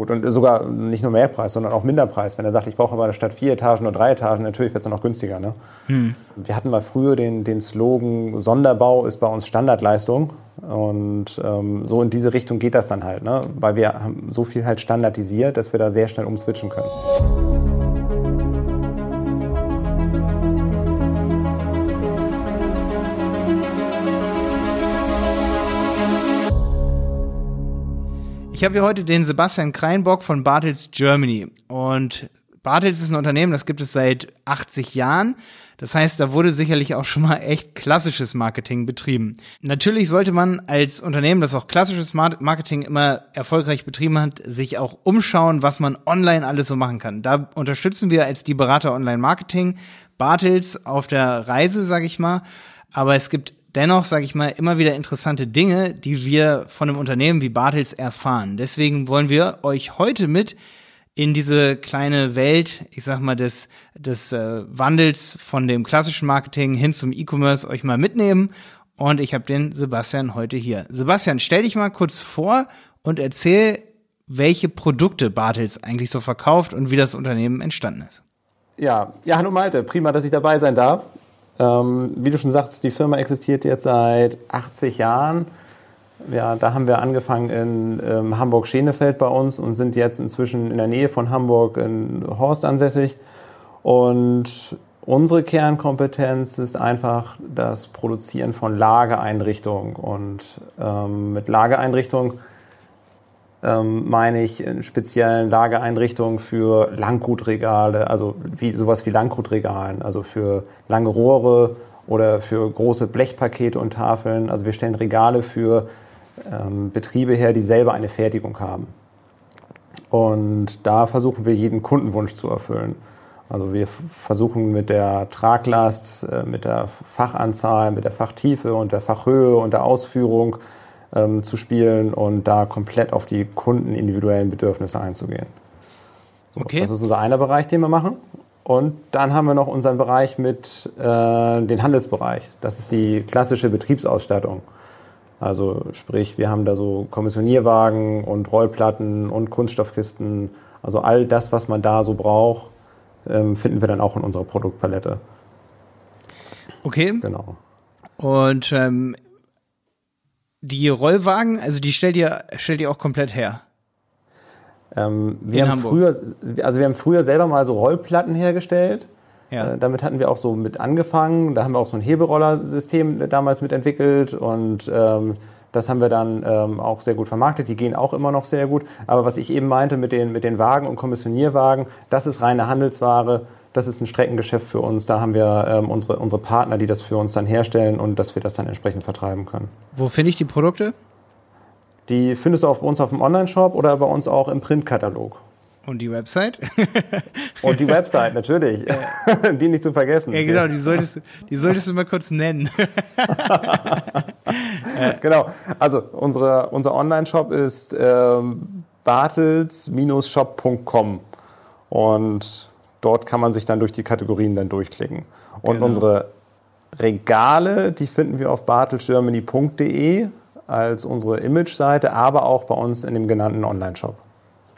Gut, und sogar nicht nur Mehrpreis, sondern auch Minderpreis. Wenn er sagt, ich brauche aber statt vier Etagen nur drei Etagen, natürlich wird es dann noch günstiger. Ne? Hm. Wir hatten mal früher den, den Slogan, Sonderbau ist bei uns Standardleistung. Und ähm, so in diese Richtung geht das dann halt, ne? weil wir haben so viel halt standardisiert, dass wir da sehr schnell umswitchen können. Ich habe hier heute den Sebastian Kreinbock von Bartels Germany. Und Bartels ist ein Unternehmen, das gibt es seit 80 Jahren. Das heißt, da wurde sicherlich auch schon mal echt klassisches Marketing betrieben. Natürlich sollte man als Unternehmen, das auch klassisches Marketing immer erfolgreich betrieben hat, sich auch umschauen, was man online alles so machen kann. Da unterstützen wir als die Berater Online Marketing Bartels auf der Reise, sage ich mal. Aber es gibt dennoch, sage ich mal, immer wieder interessante Dinge, die wir von einem Unternehmen wie Bartels erfahren. Deswegen wollen wir euch heute mit in diese kleine Welt, ich sag mal, des, des äh, Wandels von dem klassischen Marketing hin zum E-Commerce euch mal mitnehmen. Und ich habe den Sebastian heute hier. Sebastian, stell dich mal kurz vor und erzähl, welche Produkte Bartels eigentlich so verkauft und wie das Unternehmen entstanden ist. Ja, ja, hallo Malte, prima, dass ich dabei sein darf. Ähm, wie du schon sagst, die Firma existiert jetzt seit 80 Jahren. Ja, da haben wir angefangen in ähm, Hamburg-Schenefeld bei uns und sind jetzt inzwischen in der Nähe von Hamburg in Horst ansässig. Und unsere Kernkompetenz ist einfach das Produzieren von Lagereinrichtungen. Und ähm, mit Lagereinrichtungen ähm, meine ich in speziellen Lagereinrichtungen für Langgutregale, also wie, sowas wie Langgutregalen, also für lange Rohre oder für große Blechpakete und Tafeln. Also wir stellen Regale für ähm, Betriebe her, die selber eine Fertigung haben. Und da versuchen wir jeden Kundenwunsch zu erfüllen. Also wir versuchen mit der Traglast, äh, mit der Fachanzahl, mit der Fachtiefe und der Fachhöhe und der Ausführung ähm, zu spielen und da komplett auf die kundenindividuellen Bedürfnisse einzugehen. So, okay. Das ist unser einer Bereich, den wir machen. Und dann haben wir noch unseren Bereich mit äh, den Handelsbereich. Das ist die klassische Betriebsausstattung. Also sprich, wir haben da so Kommissionierwagen und Rollplatten und Kunststoffkisten. Also all das, was man da so braucht, ähm, finden wir dann auch in unserer Produktpalette. Okay. Genau. Und ähm, die Rollwagen, also die stellt ihr, stellt ihr auch komplett her? Ähm, wir haben früher, also wir haben früher selber mal so Rollplatten hergestellt. Ja. Äh, damit hatten wir auch so mit angefangen. Da haben wir auch so ein Heberollersystem damals mitentwickelt und ähm, das haben wir dann ähm, auch sehr gut vermarktet. Die gehen auch immer noch sehr gut. Aber was ich eben meinte mit den, mit den Wagen und Kommissionierwagen, das ist reine Handelsware das ist ein Streckengeschäft für uns. Da haben wir ähm, unsere, unsere Partner, die das für uns dann herstellen und dass wir das dann entsprechend vertreiben können. Wo finde ich die Produkte? Die findest du bei uns auf dem Online-Shop oder bei uns auch im Printkatalog. Und die Website? Und die Website, natürlich. die nicht zu vergessen. Ja, genau, die solltest, die solltest du mal kurz nennen. genau. Also, unsere, unser Online-Shop ist ähm, bartels-shop.com. Und Dort kann man sich dann durch die Kategorien dann durchklicken. Und genau. unsere Regale, die finden wir auf bartelsgermany.de als unsere Image-Seite, aber auch bei uns in dem genannten Online-Shop.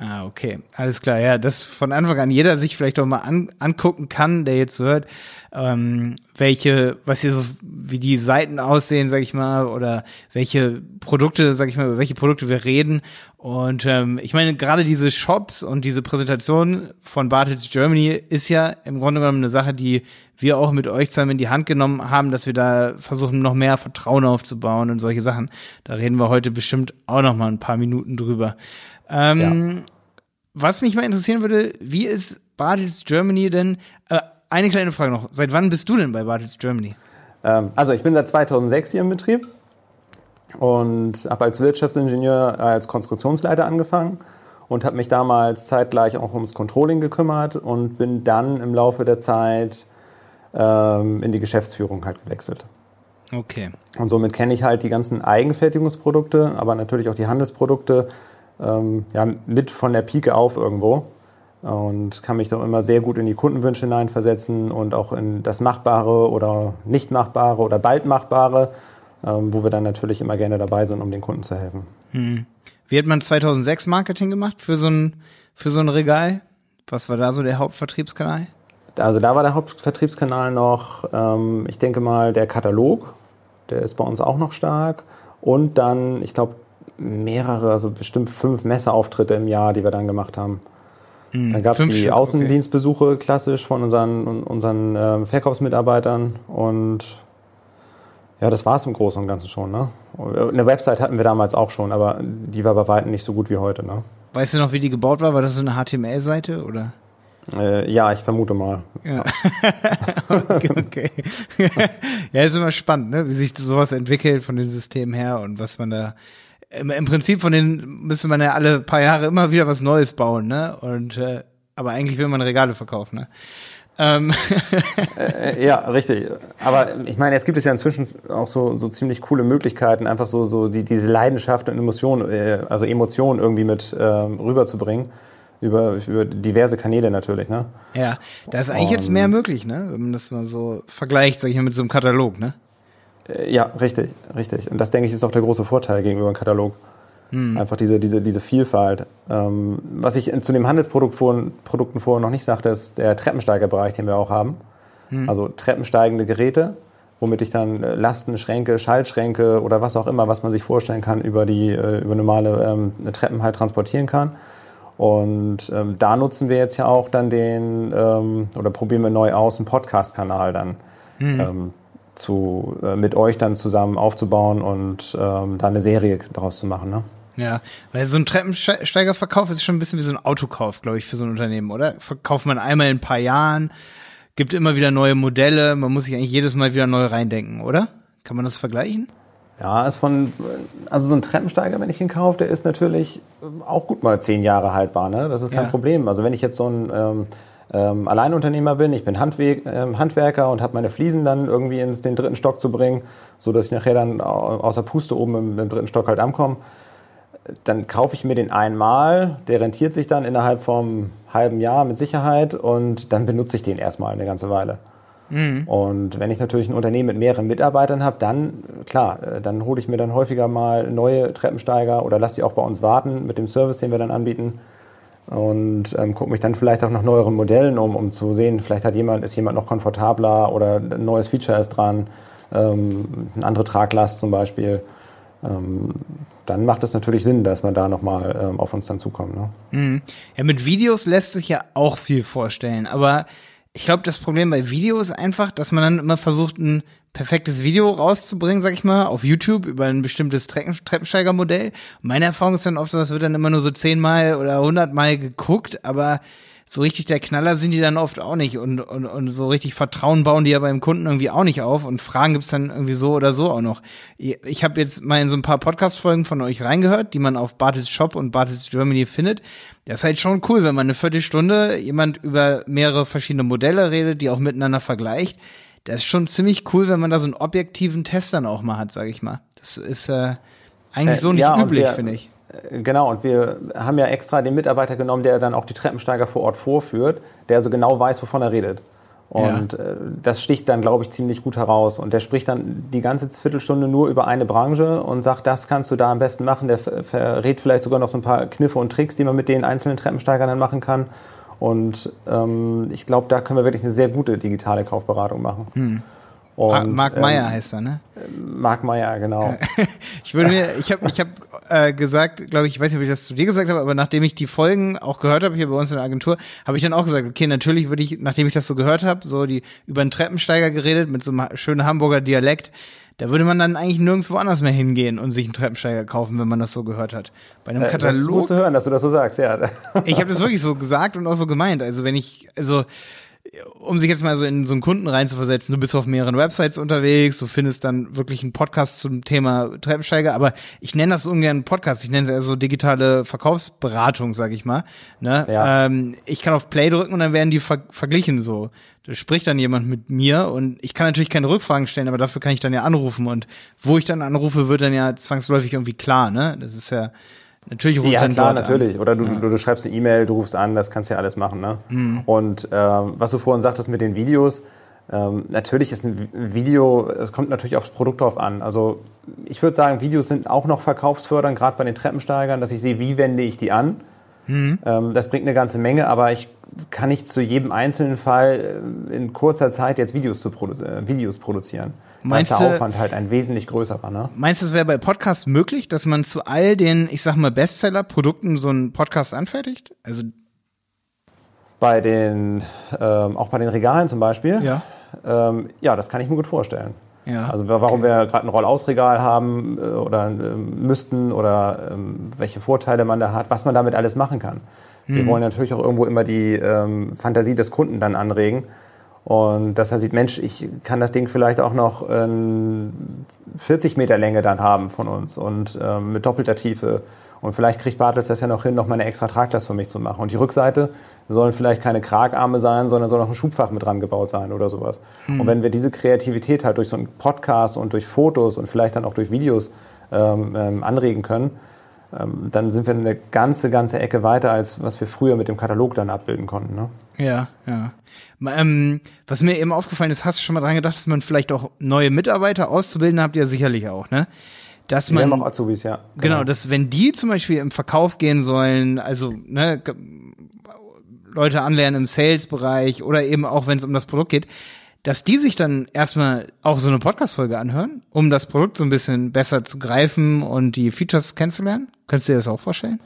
Ah, okay. Alles klar. Ja, dass von Anfang an jeder sich vielleicht auch mal an, angucken kann, der jetzt hört, ähm, welche, was hier so, wie die Seiten aussehen, sag ich mal, oder welche Produkte, sag ich mal, über welche Produkte wir reden. Und ähm, ich meine, gerade diese Shops und diese Präsentation von Bartels Germany ist ja im Grunde genommen eine Sache, die wir auch mit euch zusammen in die Hand genommen haben, dass wir da versuchen, noch mehr Vertrauen aufzubauen und solche Sachen. Da reden wir heute bestimmt auch noch mal ein paar Minuten drüber. Ähm, ja. Was mich mal interessieren würde, wie ist Bartels Germany denn? Äh, eine kleine Frage noch. Seit wann bist du denn bei Bartels Germany? Ähm, also ich bin seit 2006 hier im Betrieb und habe als Wirtschaftsingenieur als Konstruktionsleiter angefangen und habe mich damals zeitgleich auch ums Controlling gekümmert und bin dann im Laufe der Zeit ähm, in die Geschäftsführung halt gewechselt. Okay. Und somit kenne ich halt die ganzen Eigenfertigungsprodukte, aber natürlich auch die Handelsprodukte ähm, ja, mit von der Pike auf irgendwo und kann mich doch immer sehr gut in die Kundenwünsche hineinversetzen und auch in das Machbare oder nicht Machbare oder bald Machbare, ähm, wo wir dann natürlich immer gerne dabei sind, um den Kunden zu helfen. Hm. Wie hat man 2006 Marketing gemacht für so ein, für so ein Regal? Was war da so der Hauptvertriebskanal? Also da war der Hauptvertriebskanal noch, ähm, ich denke mal, der Katalog. Der ist bei uns auch noch stark. Und dann, ich glaube, mehrere, also bestimmt fünf Messeauftritte im Jahr, die wir dann gemacht haben. Hm, dann gab es die Außendienstbesuche okay. klassisch von unseren, unseren äh, Verkaufsmitarbeitern und ja, das war es im Großen und Ganzen schon. Ne? Eine Website hatten wir damals auch schon, aber die war bei weitem nicht so gut wie heute. Ne? Weißt du noch, wie die gebaut war? War das so eine HTML-Seite oder? Äh, ja, ich vermute mal. Ja. okay, okay. ja, ist immer spannend, ne? wie sich sowas entwickelt von den Systemen her und was man da. Im, im Prinzip von denen müsste man ja alle paar Jahre immer wieder was Neues bauen, ne? Und äh, aber eigentlich will man Regale verkaufen, ne? Ähm. äh, ja, richtig. Aber ich meine, es gibt es ja inzwischen auch so, so ziemlich coole Möglichkeiten, einfach so, so die, diese Leidenschaft und Emotion, äh, also Emotionen irgendwie mit äh, rüberzubringen über, über diverse Kanäle natürlich, ne? Ja, da ist eigentlich um, jetzt mehr möglich, ne? Wenn man das mal so vergleicht, sag ich mal, mit so einem Katalog, ne? Äh, ja, richtig, richtig. Und das, denke ich, ist auch der große Vorteil gegenüber einem Katalog. Hm. Einfach diese, diese, diese Vielfalt. Ähm, was ich zu den Handelsprodukten vorher noch nicht sagte, ist der Treppensteigerbereich, den wir auch haben. Hm. Also treppensteigende Geräte, womit ich dann äh, Lasten, Schränke, Schaltschränke oder was auch immer, was man sich vorstellen kann, über die äh, über normale ähm, Treppen halt transportieren kann. Und ähm, da nutzen wir jetzt ja auch dann den, ähm, oder probieren wir neu aus, einen Podcast-Kanal dann mhm. Ähm, zu, äh, mit euch dann zusammen aufzubauen und ähm, da eine Serie daraus zu machen. Ne? Ja, weil so ein Treppensteigerverkauf ist schon ein bisschen wie so ein Autokauf, glaube ich, für so ein Unternehmen, oder? Verkauft man einmal in ein paar Jahren, gibt immer wieder neue Modelle, man muss sich eigentlich jedes Mal wieder neu reindenken, oder? Kann man das vergleichen? Ja, ist von, also so ein Treppensteiger, wenn ich ihn kaufe, der ist natürlich auch gut mal zehn Jahre haltbar. Ne? Das ist kein ja. Problem. Also wenn ich jetzt so ein ähm, ähm, Alleinunternehmer bin, ich bin Handwe ähm, Handwerker und habe meine Fliesen dann irgendwie ins den dritten Stock zu bringen, so dass ich nachher dann außer Puste oben im, im dritten Stock halt ankomme, dann kaufe ich mir den einmal, der rentiert sich dann innerhalb vom halben Jahr mit Sicherheit und dann benutze ich den erstmal eine ganze Weile. Mhm. Und wenn ich natürlich ein Unternehmen mit mehreren Mitarbeitern habe, dann, klar, äh, dann hole ich mir dann häufiger mal neue Treppensteiger oder lasse die auch bei uns warten mit dem Service, den wir dann anbieten. Und ähm, gucke mich dann vielleicht auch nach neueren Modellen um, um zu sehen, vielleicht hat jemand, ist jemand noch komfortabler oder ein neues Feature ist dran, ähm, eine andere Traglast zum Beispiel. Ähm, dann macht es natürlich Sinn, dass man da nochmal ähm, auf uns dann zukommt. Ne? Mhm. Ja, mit Videos lässt sich ja auch viel vorstellen, aber ich glaube, das Problem bei Video ist einfach, dass man dann immer versucht, ein perfektes Video rauszubringen, sag ich mal, auf YouTube über ein bestimmtes Treppen Treppensteigermodell. Meine Erfahrung ist dann oft so, das wird dann immer nur so zehnmal oder hundertmal geguckt, aber so richtig der Knaller sind die dann oft auch nicht und, und, und so richtig Vertrauen bauen die ja beim Kunden irgendwie auch nicht auf und Fragen gibt's dann irgendwie so oder so auch noch. Ich habe jetzt mal in so ein paar Podcast-Folgen von euch reingehört, die man auf Bartels Shop und Bartels Germany findet. Das ist halt schon cool, wenn man eine Viertelstunde jemand über mehrere verschiedene Modelle redet, die auch miteinander vergleicht. Das ist schon ziemlich cool, wenn man da so einen objektiven Test dann auch mal hat, sage ich mal. Das ist äh, eigentlich äh, so nicht ja, üblich, finde ich. Genau, und wir haben ja extra den Mitarbeiter genommen, der dann auch die Treppensteiger vor Ort vorführt, der also genau weiß, wovon er redet. Und ja. Äh, das sticht dann, glaube ich, ziemlich gut heraus. Und der spricht dann die ganze Viertelstunde nur über eine Branche und sagt, das kannst du da am besten machen. Der verrät vielleicht sogar noch so ein paar Kniffe und Tricks, die man mit den einzelnen Treppensteigern dann machen kann. Und ähm, ich glaube, da können wir wirklich eine sehr gute digitale Kaufberatung machen. Hm. Und, Marc Meyer ähm, heißt er, ne? Marc Meyer, genau. ich würde mir, ich habe ich hab, äh, gesagt, glaube ich, ich weiß nicht, ob ich das zu dir gesagt habe, aber nachdem ich die Folgen auch gehört habe hier bei uns in der Agentur, habe ich dann auch gesagt, okay, natürlich würde ich, nachdem ich das so gehört habe, so die über einen Treppensteiger geredet mit so einem schönen Hamburger Dialekt, da würde man dann eigentlich nirgendwo anders mehr hingehen und sich einen Treppensteiger kaufen, wenn man das so gehört hat. Bei einem Katalog. Das ist gut zu hören, dass du das so sagst, ja. ich habe das wirklich so gesagt und auch so gemeint. Also wenn ich, also um sich jetzt mal so in so einen Kunden reinzuversetzen, du bist auf mehreren Websites unterwegs, du findest dann wirklich einen Podcast zum Thema Treppensteiger, aber ich nenne das ungern Podcast, ich nenne es eher so digitale Verkaufsberatung, sag ich mal. Ne? Ja. Ähm, ich kann auf Play drücken und dann werden die ver verglichen so. Da spricht dann jemand mit mir und ich kann natürlich keine Rückfragen stellen, aber dafür kann ich dann ja anrufen und wo ich dann anrufe, wird dann ja zwangsläufig irgendwie klar, ne? Das ist ja Natürlich rufst ja, klar, natürlich. An. Oder du, ja. du, du, schreibst eine E-Mail, du rufst an, das kannst du ja alles machen. Ne? Mhm. Und äh, was du vorhin sagtest mit den Videos, Ähm, natürlich ist ein Video, es kommt natürlich aufs Produkt drauf an. Also ich würde sagen, Videos sind auch noch verkaufsfördernd, gerade bei den Treppensteigern, dass ich sehe, wie wende ich die an. Mhm. Ähm, das bringt eine ganze Menge, aber ich kann nicht zu jedem einzelnen Fall äh, in kurzer Zeit jetzt Videos, zu produ äh, Videos produzieren. Meinst da ist der Aufwand halt ein wesentlich größerer. Ne? Meinst du, es wäre bei Podcasts möglich, dass man zu all den, ich sag mal, Bestseller-Produkten so einen Podcast anfertigt? Also bei den, ähm, auch bei den Regalen zum Beispiel. Ja. Ähm, ja, das kann ich mir gut vorstellen. Ja. Also warum okay. wir gerade ein Rollausregal haben äh, oder äh, müssten oder ähm, welche Vorteile man da hat, was man damit alles machen kann. Mhm. Wir wollen natürlich auch irgendwo immer die ähm, Fantasie des Kunden dann anregen. Und dass er sieht, Mensch, ich kann das Ding vielleicht auch noch ähm, 40 Meter Länge dann haben von uns und ähm, mit doppelter Tiefe. Und vielleicht kriegt Bartels das ja noch hin, noch mal eine extra Traglast für mich zu machen. Und die Rückseite sollen vielleicht keine Kragarme sein, sondern soll noch ein Schubfach mit dran gebaut sein oder sowas. Mhm. Und wenn wir diese Kreativität halt durch so einen Podcast und durch Fotos und vielleicht dann auch durch Videos ähm, ähm, anregen können, dann sind wir eine ganze, ganze Ecke weiter, als was wir früher mit dem Katalog dann abbilden konnten. Ne? Ja, ja. Ähm, was mir eben aufgefallen ist, hast du schon mal dran gedacht, dass man vielleicht auch neue Mitarbeiter auszubilden habt ihr sicherlich auch, ne? Dass man, wir haben auch Azubis, ja. Genau. genau, dass wenn die zum Beispiel im Verkauf gehen sollen, also ne, Leute anlernen im Sales-Bereich oder eben auch, wenn es um das Produkt geht, dass die sich dann erstmal auch so eine Podcast-Folge anhören, um das Produkt so ein bisschen besser zu greifen und die Features kennenzulernen? Könntest du dir das auch vorstellen?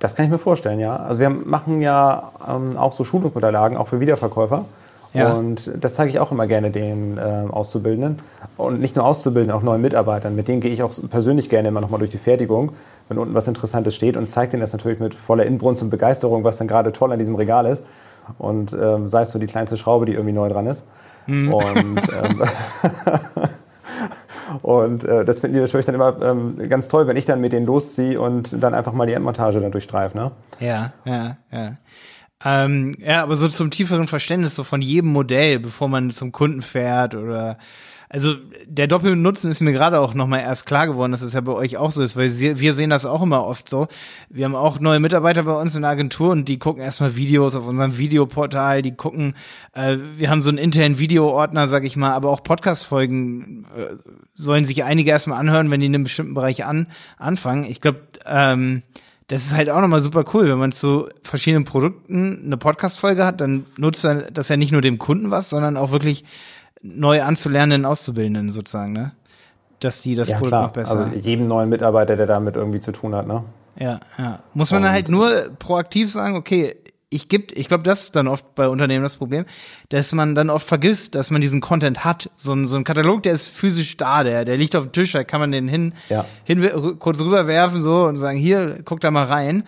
Das kann ich mir vorstellen, ja. Also wir machen ja ähm, auch so Schulungsunterlagen, auch für Wiederverkäufer. Ja. Und das zeige ich auch immer gerne den äh, Auszubildenden. Und nicht nur Auszubildenden, auch neuen Mitarbeitern. Mit denen gehe ich auch persönlich gerne immer nochmal durch die Fertigung, wenn unten was Interessantes steht und zeige denen das natürlich mit voller Inbrunst und Begeisterung, was dann gerade toll an diesem Regal ist. Und ähm, sei es so die kleinste Schraube, die irgendwie neu dran ist. Mhm. Und, ähm, und äh, das finden die natürlich dann immer ähm, ganz toll, wenn ich dann mit denen losziehe und dann einfach mal die Endmontage dann durchstreife. Ne? Ja, ja, ja. Ähm, ja, aber so zum tieferen Verständnis so von jedem Modell, bevor man zum Kunden fährt oder also der Doppelnutzen ist mir gerade auch nochmal erst klar geworden, dass es ja bei euch auch so ist, weil wir sehen das auch immer oft so. Wir haben auch neue Mitarbeiter bei uns in der Agentur und die gucken erstmal Videos auf unserem Videoportal, die gucken, äh, wir haben so einen internen Videoordner, sag ich mal, aber auch Podcast-Folgen äh, sollen sich einige erstmal anhören, wenn die in einem bestimmten Bereich an, anfangen. Ich glaube, ähm, das ist halt auch nochmal super cool, wenn man zu verschiedenen Produkten eine Podcast-Folge hat, dann nutzt das ja nicht nur dem Kunden was, sondern auch wirklich neu anzulernenden Auszubildenden sozusagen, ne? Dass die das ja, Produkt noch besser. Also jedem neuen Mitarbeiter, der damit irgendwie zu tun hat, ne? Ja, ja. Muss man dann halt nur proaktiv sagen, okay, ich gibt, ich glaube, das ist dann oft bei Unternehmen das Problem, dass man dann oft vergisst, dass man diesen Content hat. So ein, so ein Katalog, der ist physisch da, der, der liegt auf dem Tisch, da kann man den hin, ja. hin kurz rüberwerfen so und sagen, hier, guck da mal rein.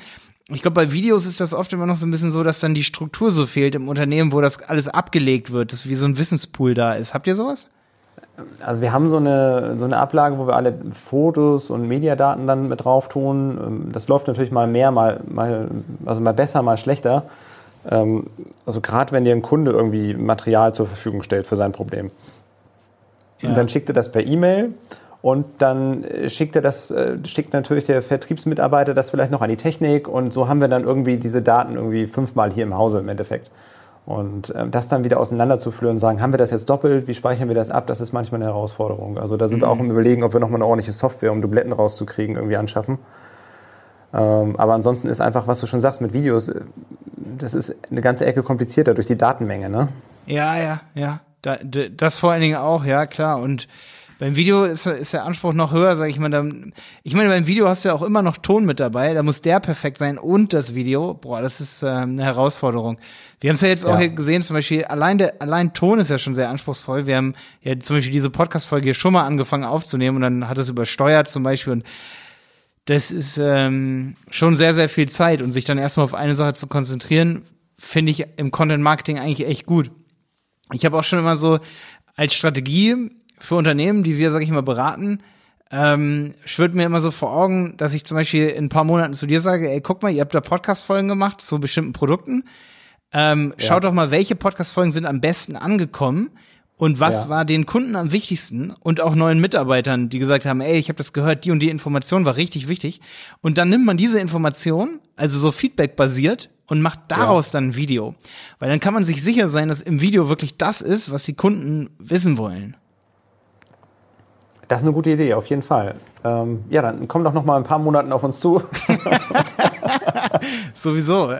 Ich glaube, bei Videos ist das oft immer noch so ein bisschen so, dass dann die Struktur so fehlt im Unternehmen, wo das alles abgelegt wird, dass wie so ein Wissenspool da ist. Habt ihr sowas? Also wir haben so eine, so eine Ablage, wo wir alle Fotos und Mediadaten dann mit drauf tun. Ähm, das läuft natürlich mal mehr, mal, mal, also mal besser, mal schlechter. Ähm, also gerade wenn dir ein Kunde irgendwie Material zur Verfügung stellt für sein Problem. Ja. Und dann schickt er das per E-Mail und dann schickt er das, äh, schickt natürlich der Vertriebsmitarbeiter das vielleicht noch an die Technik und so haben wir dann irgendwie diese Daten irgendwie fünfmal hier im Hause im Endeffekt. Und ähm, das dann wieder auseinanderzuführen und sagen, haben wir das jetzt doppelt, wie speichern wir das ab, das ist manchmal eine Herausforderung. Also da sind mhm. wir auch im Überlegen, ob wir nochmal eine ordentliche Software, um Dubletten rauszukriegen, irgendwie anschaffen. Ähm, aber ansonsten ist einfach, was du schon sagst mit Videos, äh, das ist eine ganze Ecke komplizierter durch die Datenmenge, ne? Ja, ja, ja. Da, das vor allen Dingen auch, ja, klar. Und beim Video ist, ist der Anspruch noch höher, sage ich mal. Dann, ich meine, beim Video hast du ja auch immer noch Ton mit dabei. Da muss der perfekt sein und das Video. Boah, das ist äh, eine Herausforderung. Wir haben es ja jetzt ja. auch hier gesehen, zum Beispiel, allein der, allein Ton ist ja schon sehr anspruchsvoll. Wir haben ja zum Beispiel diese Podcast-Folge hier schon mal angefangen aufzunehmen und dann hat es übersteuert zum Beispiel und das ist ähm, schon sehr, sehr viel Zeit und sich dann erstmal auf eine Sache zu konzentrieren, finde ich im Content Marketing eigentlich echt gut. Ich habe auch schon immer so als Strategie für Unternehmen, die wir, sag ich mal, beraten, ähm, schwirrt mir immer so vor Augen, dass ich zum Beispiel in ein paar Monaten zu dir sage, ey, guck mal, ihr habt da Podcast-Folgen gemacht zu bestimmten Produkten. Ähm, ja. Schaut doch mal, welche Podcast-Folgen sind am besten angekommen und was ja. war den Kunden am wichtigsten und auch neuen Mitarbeitern, die gesagt haben, ey, ich habe das gehört, die und die Information war richtig wichtig. Und dann nimmt man diese Information, also so Feedback basiert, und macht daraus ja. dann ein Video. Weil dann kann man sich sicher sein, dass im Video wirklich das ist, was die Kunden wissen wollen. Das ist eine gute Idee, auf jeden Fall. Ähm, ja, dann komm doch noch mal ein paar Monaten auf uns zu. sowieso.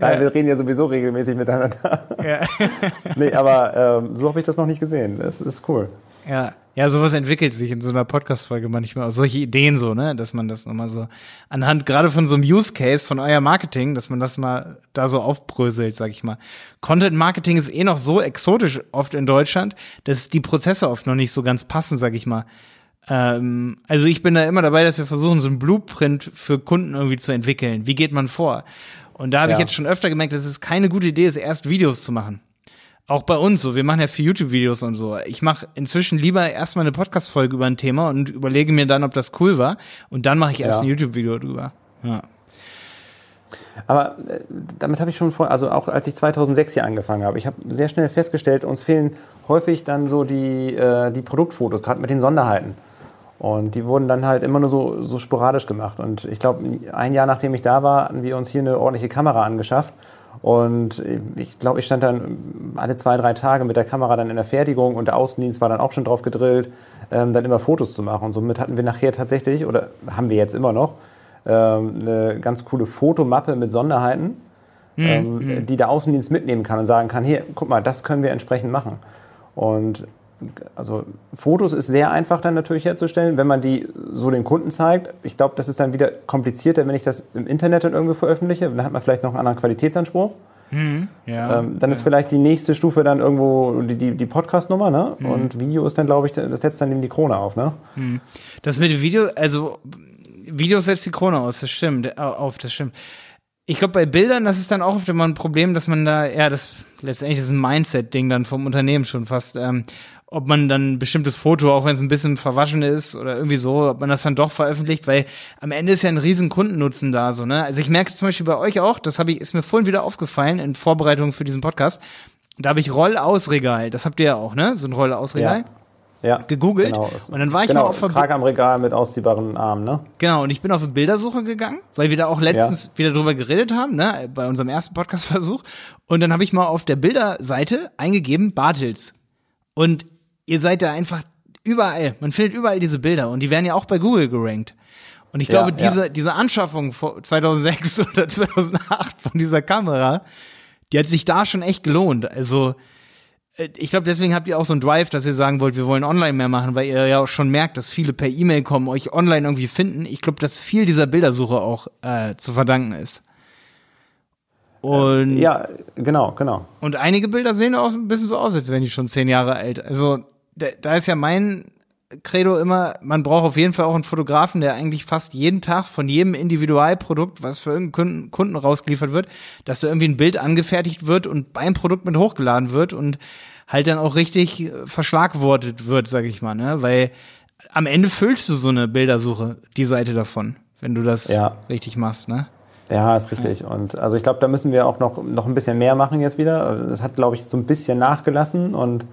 Nein, wir reden ja sowieso regelmäßig miteinander. Ja. nee, aber ähm, so habe ich das noch nicht gesehen. Das ist cool. Ja, ja, sowas entwickelt sich in so einer Podcast-Folge manchmal. Solche Ideen so, ne, dass man das nochmal so anhand gerade von so einem Use Case von euer Marketing, dass man das mal da so aufbröselt, sag ich mal. Content Marketing ist eh noch so exotisch oft in Deutschland, dass die Prozesse oft noch nicht so ganz passen, sag ich mal. Ähm, also ich bin da immer dabei, dass wir versuchen, so ein Blueprint für Kunden irgendwie zu entwickeln. Wie geht man vor? Und da habe ja. ich jetzt schon öfter gemerkt, dass es keine gute Idee ist, erst Videos zu machen. Auch bei uns so, wir machen ja für YouTube-Videos und so. Ich mache inzwischen lieber erstmal eine Podcast-Folge über ein Thema und überlege mir dann, ob das cool war. Und dann mache ich erst ja. ein YouTube-Video drüber. Ja. Aber äh, damit habe ich schon vor, also auch als ich 2006 hier angefangen habe, ich habe sehr schnell festgestellt, uns fehlen häufig dann so die, äh, die Produktfotos, gerade mit den Sonderheiten. Und die wurden dann halt immer nur so, so sporadisch gemacht. Und ich glaube, ein Jahr nachdem ich da war, hatten wir uns hier eine ordentliche Kamera angeschafft und ich glaube, ich stand dann alle zwei, drei Tage mit der Kamera dann in der Fertigung und der Außendienst war dann auch schon drauf gedrillt, ähm, dann immer Fotos zu machen. Und somit hatten wir nachher tatsächlich, oder haben wir jetzt immer noch, ähm, eine ganz coole Fotomappe mit Sonderheiten, mhm. ähm, die der Außendienst mitnehmen kann und sagen kann, hier, guck mal, das können wir entsprechend machen. Und also Fotos ist sehr einfach dann natürlich herzustellen, wenn man die so den Kunden zeigt. Ich glaube, das ist dann wieder komplizierter, wenn ich das im Internet dann irgendwo veröffentliche. Dann hat man vielleicht noch einen anderen Qualitätsanspruch. Mhm, ja, ähm, dann ja. ist vielleicht die nächste Stufe dann irgendwo die, die, die Podcast-Nummer, ne? Mhm. Und Video ist dann, glaube ich, das setzt dann eben die Krone auf, ne? Mhm. Das mit Video, also Video setzt die Krone aus, das stimmt, auf, das stimmt. Ich glaube, bei Bildern, das ist dann auch oft immer ein Problem, dass man da, ja, das letztendlich ist ein Mindset-Ding dann vom Unternehmen schon fast. Ähm, ob man dann ein bestimmtes Foto, auch wenn es ein bisschen verwaschen ist oder irgendwie so, ob man das dann doch veröffentlicht, weil am Ende ist ja ein riesen Kundennutzen da, so, ne? Also ich merke zum Beispiel bei euch auch, das habe ich, ist mir vorhin wieder aufgefallen in Vorbereitung für diesen Podcast. Da habe ich Rollausregal, das habt ihr ja auch, ne? So ein Rollausregal. Ja. Ja, gegoogelt genau. und dann war ich genau, mal auf Krag am Regal mit ausziehbaren Armen, ne? Genau, und ich bin auf eine Bildersuche gegangen, weil wir da auch letztens ja. wieder drüber geredet haben, ne, bei unserem ersten Podcast-Versuch. Und dann habe ich mal auf der Bilderseite eingegeben Bartels. Und ihr seid da einfach überall. Man findet überall diese Bilder und die werden ja auch bei Google gerankt. Und ich glaube, ja, diese, ja. diese Anschaffung 2006 oder 2008 von dieser Kamera, die hat sich da schon echt gelohnt. Also, äh, ich glaube, deswegen habt ihr auch so einen Drive, dass ihr sagen wollt, wir wollen online mehr machen, weil ihr ja auch schon merkt, dass viele per E-Mail kommen, euch online irgendwie finden. Ich glaube, dass viel dieser Bildersuche auch äh, zu verdanken ist. Und ja, genau, genau. Und einige Bilder sehen auch ein bisschen so aus, als wären die schon zehn Jahre alt. Also da, da ist ja mein Credo immer, man braucht auf jeden Fall auch einen Fotografen, der eigentlich fast jeden Tag von jedem Individualprodukt, was für irgendeinen Kunden, rausgeliefert wird, dass da irgendwie ein Bild angefertigt wird und beim Produkt mit hochgeladen wird und halt dann auch richtig verschlagwortet wird, sag ich mal, ne? Weil am Ende füllst du so eine Bildersuche, die Seite davon, wenn du das ja. richtig machst, ne? Ja, ist richtig. Ja. Und also ich glaube, da müssen wir auch noch, noch ein bisschen mehr machen jetzt wieder. Das hat, glaube ich, so ein bisschen nachgelassen und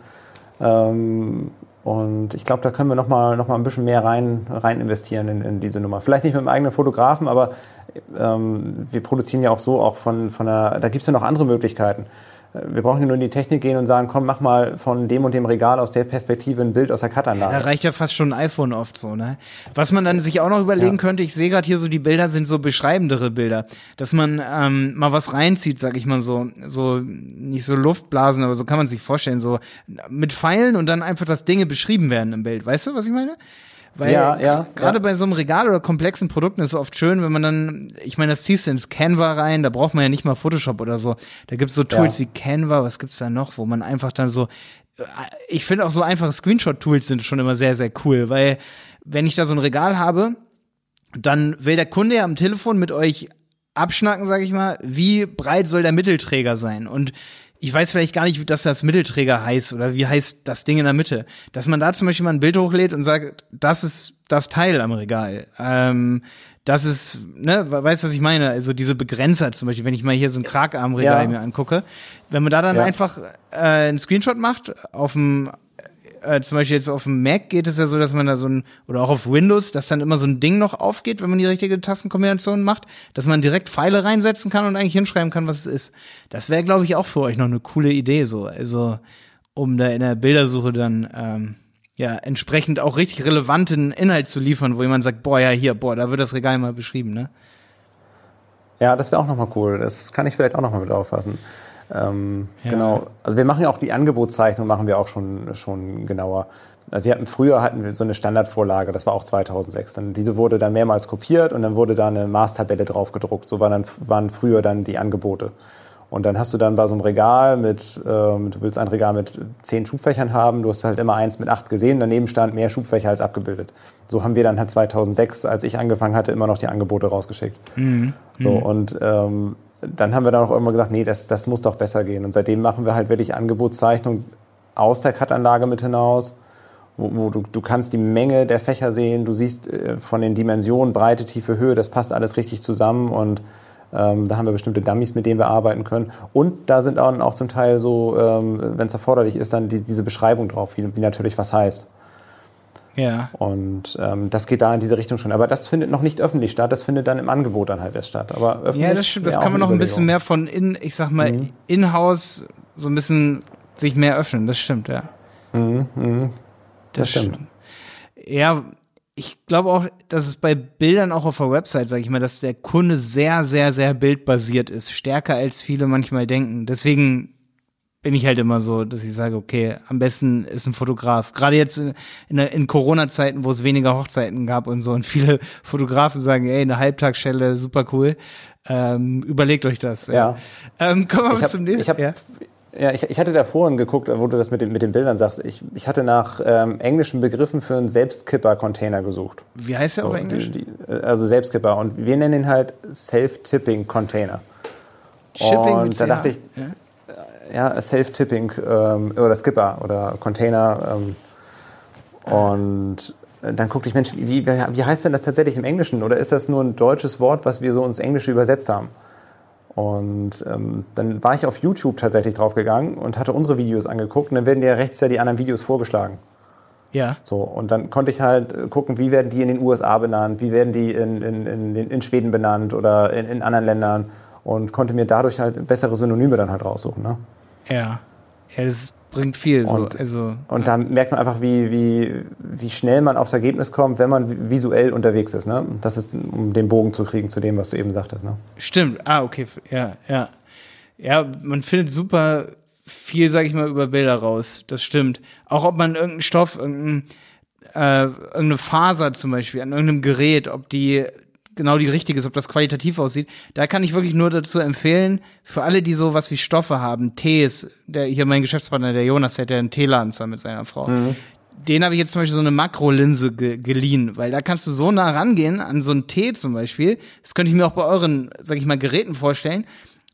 ähm, und ich glaube, da können wir noch mal, noch mal ein bisschen mehr rein, rein investieren in, in diese Nummer. Vielleicht nicht mit dem eigenen Fotografen, aber ähm, wir produzieren ja auch so auch von, von der, da gibt es ja noch andere Möglichkeiten. Wir brauchen nur in die Technik gehen und sagen, komm, mach mal von dem und dem Regal aus der Perspektive ein Bild aus der Cut-Anlage. Ja, da reicht ja fast schon ein iPhone oft so, ne? Was man dann sich auch noch überlegen ja. könnte, ich sehe gerade hier so, die Bilder sind so beschreibendere Bilder, dass man ähm, mal was reinzieht, sag ich mal so, so nicht so Luftblasen, aber so kann man sich vorstellen, so mit Pfeilen und dann einfach, dass Dinge beschrieben werden im Bild. Weißt du, was ich meine? Weil ja, ja, gerade ja. bei so einem Regal oder komplexen Produkten ist es oft schön, wenn man dann, ich meine, das ziehst du ins Canva rein, da braucht man ja nicht mal Photoshop oder so. Da gibt's so Tools ja. wie Canva, was gibt's da noch, wo man einfach dann so, äh, ich finde auch so einfache Screenshot-Tools sind schon immer sehr, sehr cool, weil wenn ich da so ein Regal habe, dann will der Kunde ja am Telefon mit euch abschnacken, sag ich mal, wie breit soll der Mittelträger sein und ich weiß vielleicht gar nicht, dass das Mittelträger heißt oder wie heißt das Ding in der Mitte. Dass man da zum Beispiel mal ein Bild hochlädt und sagt, das ist das Teil am Regal. Ähm, das ist, ne, weißt du, was ich meine? Also diese Begrenzer zum Beispiel, wenn ich mal hier so ein Kragarmregal ja. mir angucke, wenn man da dann ja. einfach äh, einen Screenshot macht auf dem äh, zum Beispiel jetzt auf dem Mac geht es ja so, dass man da so ein, oder auch auf Windows, dass dann immer so ein Ding noch aufgeht, wenn man die richtige Tastenkombination macht, dass man direkt Pfeile reinsetzen kann und eigentlich hinschreiben kann, was es ist. Das wäre, glaube ich, auch für euch noch eine coole Idee, so. Also, um da in der Bildersuche dann, ähm, ja, entsprechend auch richtig relevanten Inhalt zu liefern, wo jemand sagt, boah, ja, hier, boah, da wird das Regal mal beschrieben, ne? Ja, das wäre auch nochmal cool. Das kann ich vielleicht auch nochmal mit auffassen. Ähm, ja. Genau. Also wir machen ja auch die Angebotszeichnung machen wir auch schon, schon genauer. Wir hatten früher hatten wir so eine Standardvorlage, das war auch 2006. Dann diese wurde dann mehrmals kopiert und dann wurde da eine Maßtabelle drauf gedruckt. So waren dann waren früher dann die Angebote. Und dann hast du dann bei so einem Regal mit, ähm, du willst ein Regal mit zehn Schubfächern haben, du hast halt immer eins mit acht gesehen, daneben stand mehr Schubfächer als abgebildet. So haben wir dann halt 2006, als ich angefangen hatte, immer noch die Angebote rausgeschickt. Mhm. So, mhm. und ähm, dann haben wir dann auch immer gesagt, nee, das, das muss doch besser gehen. Und seitdem machen wir halt wirklich Angebotszeichnung aus der Cut-Anlage mit hinaus, wo, wo du, du kannst die Menge der Fächer sehen, du siehst äh, von den Dimensionen, Breite, Tiefe, Höhe, das passt alles richtig zusammen und ähm, da haben wir bestimmte Dummies, mit denen wir arbeiten können. Und da sind auch, auch zum Teil so, ähm, wenn es erforderlich ist, dann die, diese Beschreibung drauf, wie, wie natürlich was heißt. Ja. Und ähm, das geht da in diese Richtung schon. Aber das findet noch nicht öffentlich statt, das findet dann im Angebot dann halt erst statt. Aber öffentlich ja, das stimmt. Das kann man noch ein bisschen mehr von in, ich sag mal, mhm. in-house so ein bisschen sich mehr öffnen. Das stimmt, ja. Mhm, mh. Das, das stimmt. stimmt. Ja, ich glaube auch, dass es bei Bildern auch auf der Website, sage ich mal, dass der Kunde sehr, sehr, sehr bildbasiert ist. Stärker als viele manchmal denken. Deswegen bin ich halt immer so, dass ich sage, okay, am besten ist ein Fotograf. Gerade jetzt in, in, in Corona-Zeiten, wo es weniger Hochzeiten gab und so und viele Fotografen sagen, ey, eine Halbtagsschelle, super cool. Ähm, überlegt euch das. Ja. Ähm, kommen wir hab, zum nächsten. Ich hab, ja. Ja, ich, ich hatte da vorhin geguckt, wo du das mit den, mit den Bildern sagst. Ich, ich hatte nach ähm, englischen Begriffen für einen Selbstkipper-Container gesucht. Wie heißt der so, auf Englisch? Die, die, also Selbstkipper. Und wir nennen ihn halt Self-Tipping-Container. Shipping Und da dachte ich, ja, ja Self-Tipping ähm, oder Skipper oder Container. Ähm, und dann guckte ich, Mensch, wie, wie heißt denn das tatsächlich im Englischen? Oder ist das nur ein deutsches Wort, was wir so ins Englische übersetzt haben? Und ähm, dann war ich auf YouTube tatsächlich draufgegangen und hatte unsere Videos angeguckt und dann werden dir rechts ja die anderen Videos vorgeschlagen. Ja. So, und dann konnte ich halt gucken, wie werden die in den USA benannt, wie werden die in, in, in, in Schweden benannt oder in, in anderen Ländern und konnte mir dadurch halt bessere Synonyme dann halt raussuchen. Ne? Ja. Ja, das bringt viel. Und, so. also, und ja. da merkt man einfach, wie, wie, wie schnell man aufs Ergebnis kommt, wenn man visuell unterwegs ist. Ne? Das ist, um den Bogen zu kriegen zu dem, was du eben sagtest. Ne? Stimmt. Ah, okay. Ja, ja. Ja, man findet super viel, sag ich mal, über Bilder raus. Das stimmt. Auch ob man irgendeinen Stoff, irgendein, äh, irgendeine Faser zum Beispiel an irgendeinem Gerät, ob die genau die richtige ist, ob das qualitativ aussieht. Da kann ich wirklich nur dazu empfehlen, für alle, die sowas wie Stoffe haben, Tees, der hier mein Geschäftspartner, der Jonas, der hat ja einen Teeladen mit seiner Frau. Mhm. Den habe ich jetzt zum Beispiel so eine Makrolinse ge geliehen, weil da kannst du so nah rangehen an so einen Tee zum Beispiel. Das könnte ich mir auch bei euren, sag ich mal, Geräten vorstellen.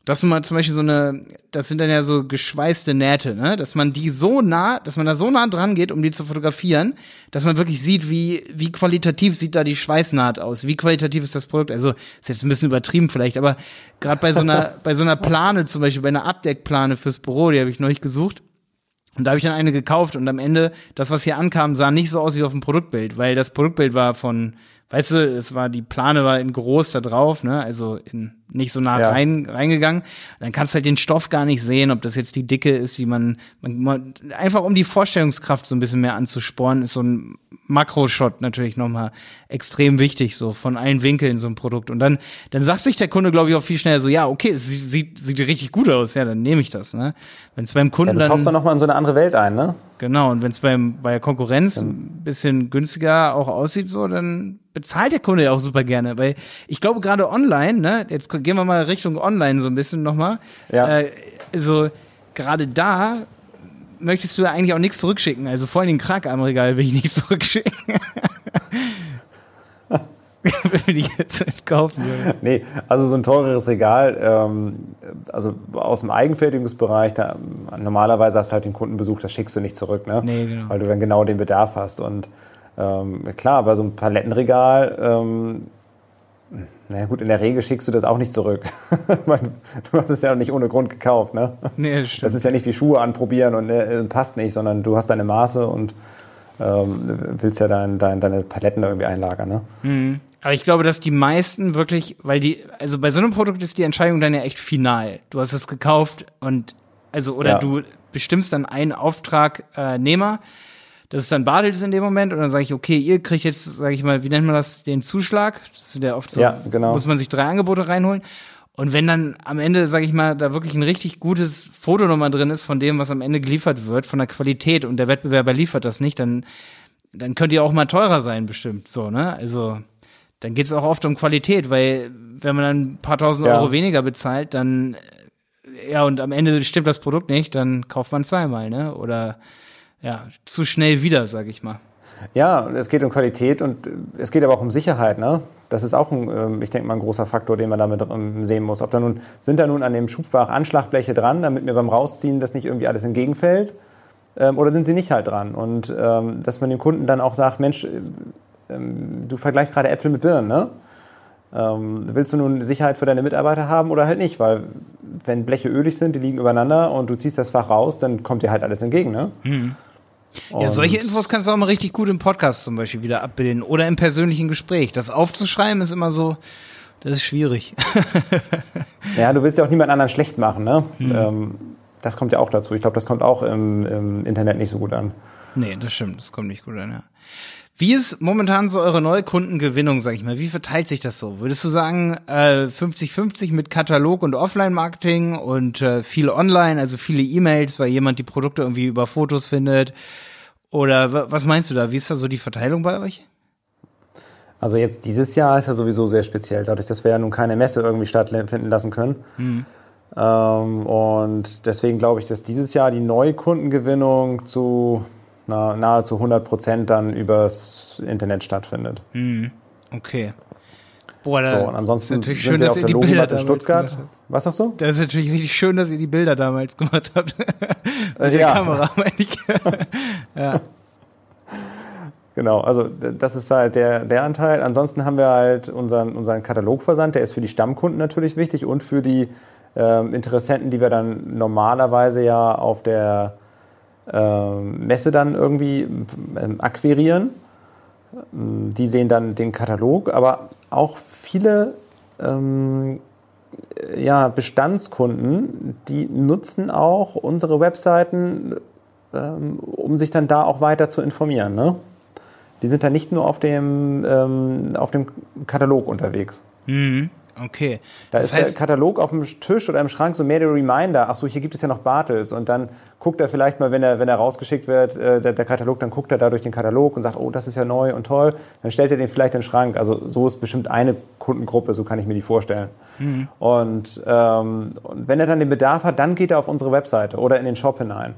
Das ist mal zum Beispiel so eine, das sind dann ja so geschweißte Nähte, ne? Dass man die so nah, dass man da so nah dran geht, um die zu fotografieren, dass man wirklich sieht, wie, wie qualitativ sieht da die Schweißnaht aus, wie qualitativ ist das Produkt. Also, ist jetzt ein bisschen übertrieben vielleicht, aber gerade bei so einer, bei so einer Plane zum Beispiel, bei einer Abdeckplane fürs Büro, die habe ich neulich gesucht. Und da habe ich dann eine gekauft und am Ende, das, was hier ankam, sah nicht so aus wie auf dem Produktbild, weil das Produktbild war von, weißt du, es war, die Plane war in groß da drauf, ne, also in, nicht so nah ja. rein, reingegangen. Dann kannst du halt den Stoff gar nicht sehen, ob das jetzt die Dicke ist, die man, man, man einfach um die Vorstellungskraft so ein bisschen mehr anzusporen, ist so ein Makroshot natürlich nochmal extrem wichtig, so von allen Winkeln so ein Produkt. Und dann, dann sagt sich der Kunde, glaube ich, auch viel schneller so, ja, okay, es sieht, sieht richtig gut aus, ja, dann nehme ich das, ne. Wenn es beim Kunden ja, du tauchst dann nochmal in so eine andere Welt ein, ne? Genau, und wenn es beim bei der Konkurrenz bisschen günstiger auch aussieht, so, dann bezahlt der Kunde ja auch super gerne, weil ich glaube gerade online, ne, jetzt gehen wir mal Richtung online so ein bisschen nochmal. Ja. Äh, also gerade da möchtest du eigentlich auch nichts zurückschicken. Also vor allem den Krack am Regal will ich nicht zurückschicken. Wenn ich jetzt kaufen würde. Nee, also so ein teureres Regal, ähm, also aus dem Eigenfertigungsbereich, da, normalerweise hast du halt den Kundenbesuch, das schickst du nicht zurück, ne? Nee, genau. Weil du dann genau den Bedarf hast. Und ähm, klar, bei so einem Palettenregal, ähm, naja gut, in der Regel schickst du das auch nicht zurück. du hast es ja nicht ohne Grund gekauft, ne? Nee, das, stimmt. das ist ja nicht wie Schuhe anprobieren und äh, passt nicht, sondern du hast deine Maße und ähm, willst ja dein, dein, deine Paletten da irgendwie einlagern, ne? Mhm. Aber ich glaube, dass die meisten wirklich, weil die, also bei so einem Produkt ist die Entscheidung dann ja echt final. Du hast es gekauft und, also, oder ja. du bestimmst dann einen Auftragnehmer. Äh, das ist dann Bartels in dem Moment und dann sage ich, okay, ihr kriegt jetzt, sage ich mal, wie nennt man das, den Zuschlag? Das ist ja oft so, ja, genau. muss man sich drei Angebote reinholen. Und wenn dann am Ende, sage ich mal, da wirklich ein richtig gutes Foto nochmal drin ist von dem, was am Ende geliefert wird, von der Qualität und der Wettbewerber liefert das nicht, dann, dann könnt ihr auch mal teurer sein, bestimmt, so, ne? Also, dann geht es auch oft um Qualität, weil wenn man dann ein paar tausend ja. Euro weniger bezahlt, dann, ja, und am Ende stimmt das Produkt nicht, dann kauft man zweimal, ne? Oder, ja, zu schnell wieder, sag ich mal. Ja, es geht um Qualität und es geht aber auch um Sicherheit. Ne? Das ist auch, ein, ähm, ich denke mal, ein großer Faktor, den man damit ähm, sehen muss. Ob da nun, sind da nun an dem Schubfach Anschlagbleche dran, damit mir beim Rausziehen das nicht irgendwie alles entgegenfällt? Ähm, oder sind sie nicht halt dran? Und dass man dem Kunden dann auch sagt, Mensch, du vergleichst gerade Äpfel mit Birnen, ne? willst du nun Sicherheit für deine Mitarbeiter haben oder halt nicht? Weil wenn Bleche ölig sind, die liegen übereinander und du ziehst das Fach raus, dann kommt dir halt alles entgegen, ne? Mhm. Ja, solche Infos kannst du auch mal richtig gut im Podcast zum Beispiel wieder abbilden oder im persönlichen Gespräch. Das aufzuschreiben ist immer so, das ist schwierig. ja, du willst ja auch niemand anderen schlecht machen, ne? Hm. Ähm, das kommt ja auch dazu. Ich glaube, das kommt auch im, im, Internet nicht so gut an. Nee, das stimmt. Das kommt nicht gut an, ja. Wie ist momentan so eure Neukundengewinnung, sag ich mal? Wie verteilt sich das so? Würdest du sagen, 50-50 äh, mit Katalog und Offline-Marketing und äh, viel online, also viele E-Mails, weil jemand die Produkte irgendwie über Fotos findet? Oder was meinst du da? Wie ist da so die Verteilung bei euch? Also jetzt dieses Jahr ist ja sowieso sehr speziell, dadurch, dass wir ja nun keine Messe irgendwie stattfinden lassen können. Mhm. Ähm, und deswegen glaube ich, dass dieses Jahr die Neukundengewinnung zu na, nahezu 100 Prozent dann übers Internet stattfindet. Mhm. Okay. Boah, da so, und ansonsten ist sind schön, wir auf der Logimat in Stuttgart. Was sagst du? Das ist natürlich richtig schön, dass ihr die Bilder damals gemacht habt. Mit der ja. Kamera, meine ich. ja. Genau, also das ist halt der, der Anteil. Ansonsten haben wir halt unseren, unseren Katalogversand, der ist für die Stammkunden natürlich wichtig und für die ähm, Interessenten, die wir dann normalerweise ja auf der Messe dann irgendwie ähm, akquirieren. Die sehen dann den Katalog, aber auch viele ähm, ja, Bestandskunden, die nutzen auch unsere Webseiten, ähm, um sich dann da auch weiter zu informieren. Ne? Die sind dann nicht nur auf dem, ähm, auf dem Katalog unterwegs. Mhm. Okay. Da das ist heißt, der Katalog auf dem Tisch oder im Schrank so mehr der Reminder. Ach so, hier gibt es ja noch Bartels. Und dann guckt er vielleicht mal, wenn er, wenn er rausgeschickt wird, äh, der, der, Katalog, dann guckt er da durch den Katalog und sagt, oh, das ist ja neu und toll. Dann stellt er den vielleicht in den Schrank. Also so ist bestimmt eine Kundengruppe, so kann ich mir die vorstellen. Mhm. Und, ähm, und wenn er dann den Bedarf hat, dann geht er auf unsere Webseite oder in den Shop hinein.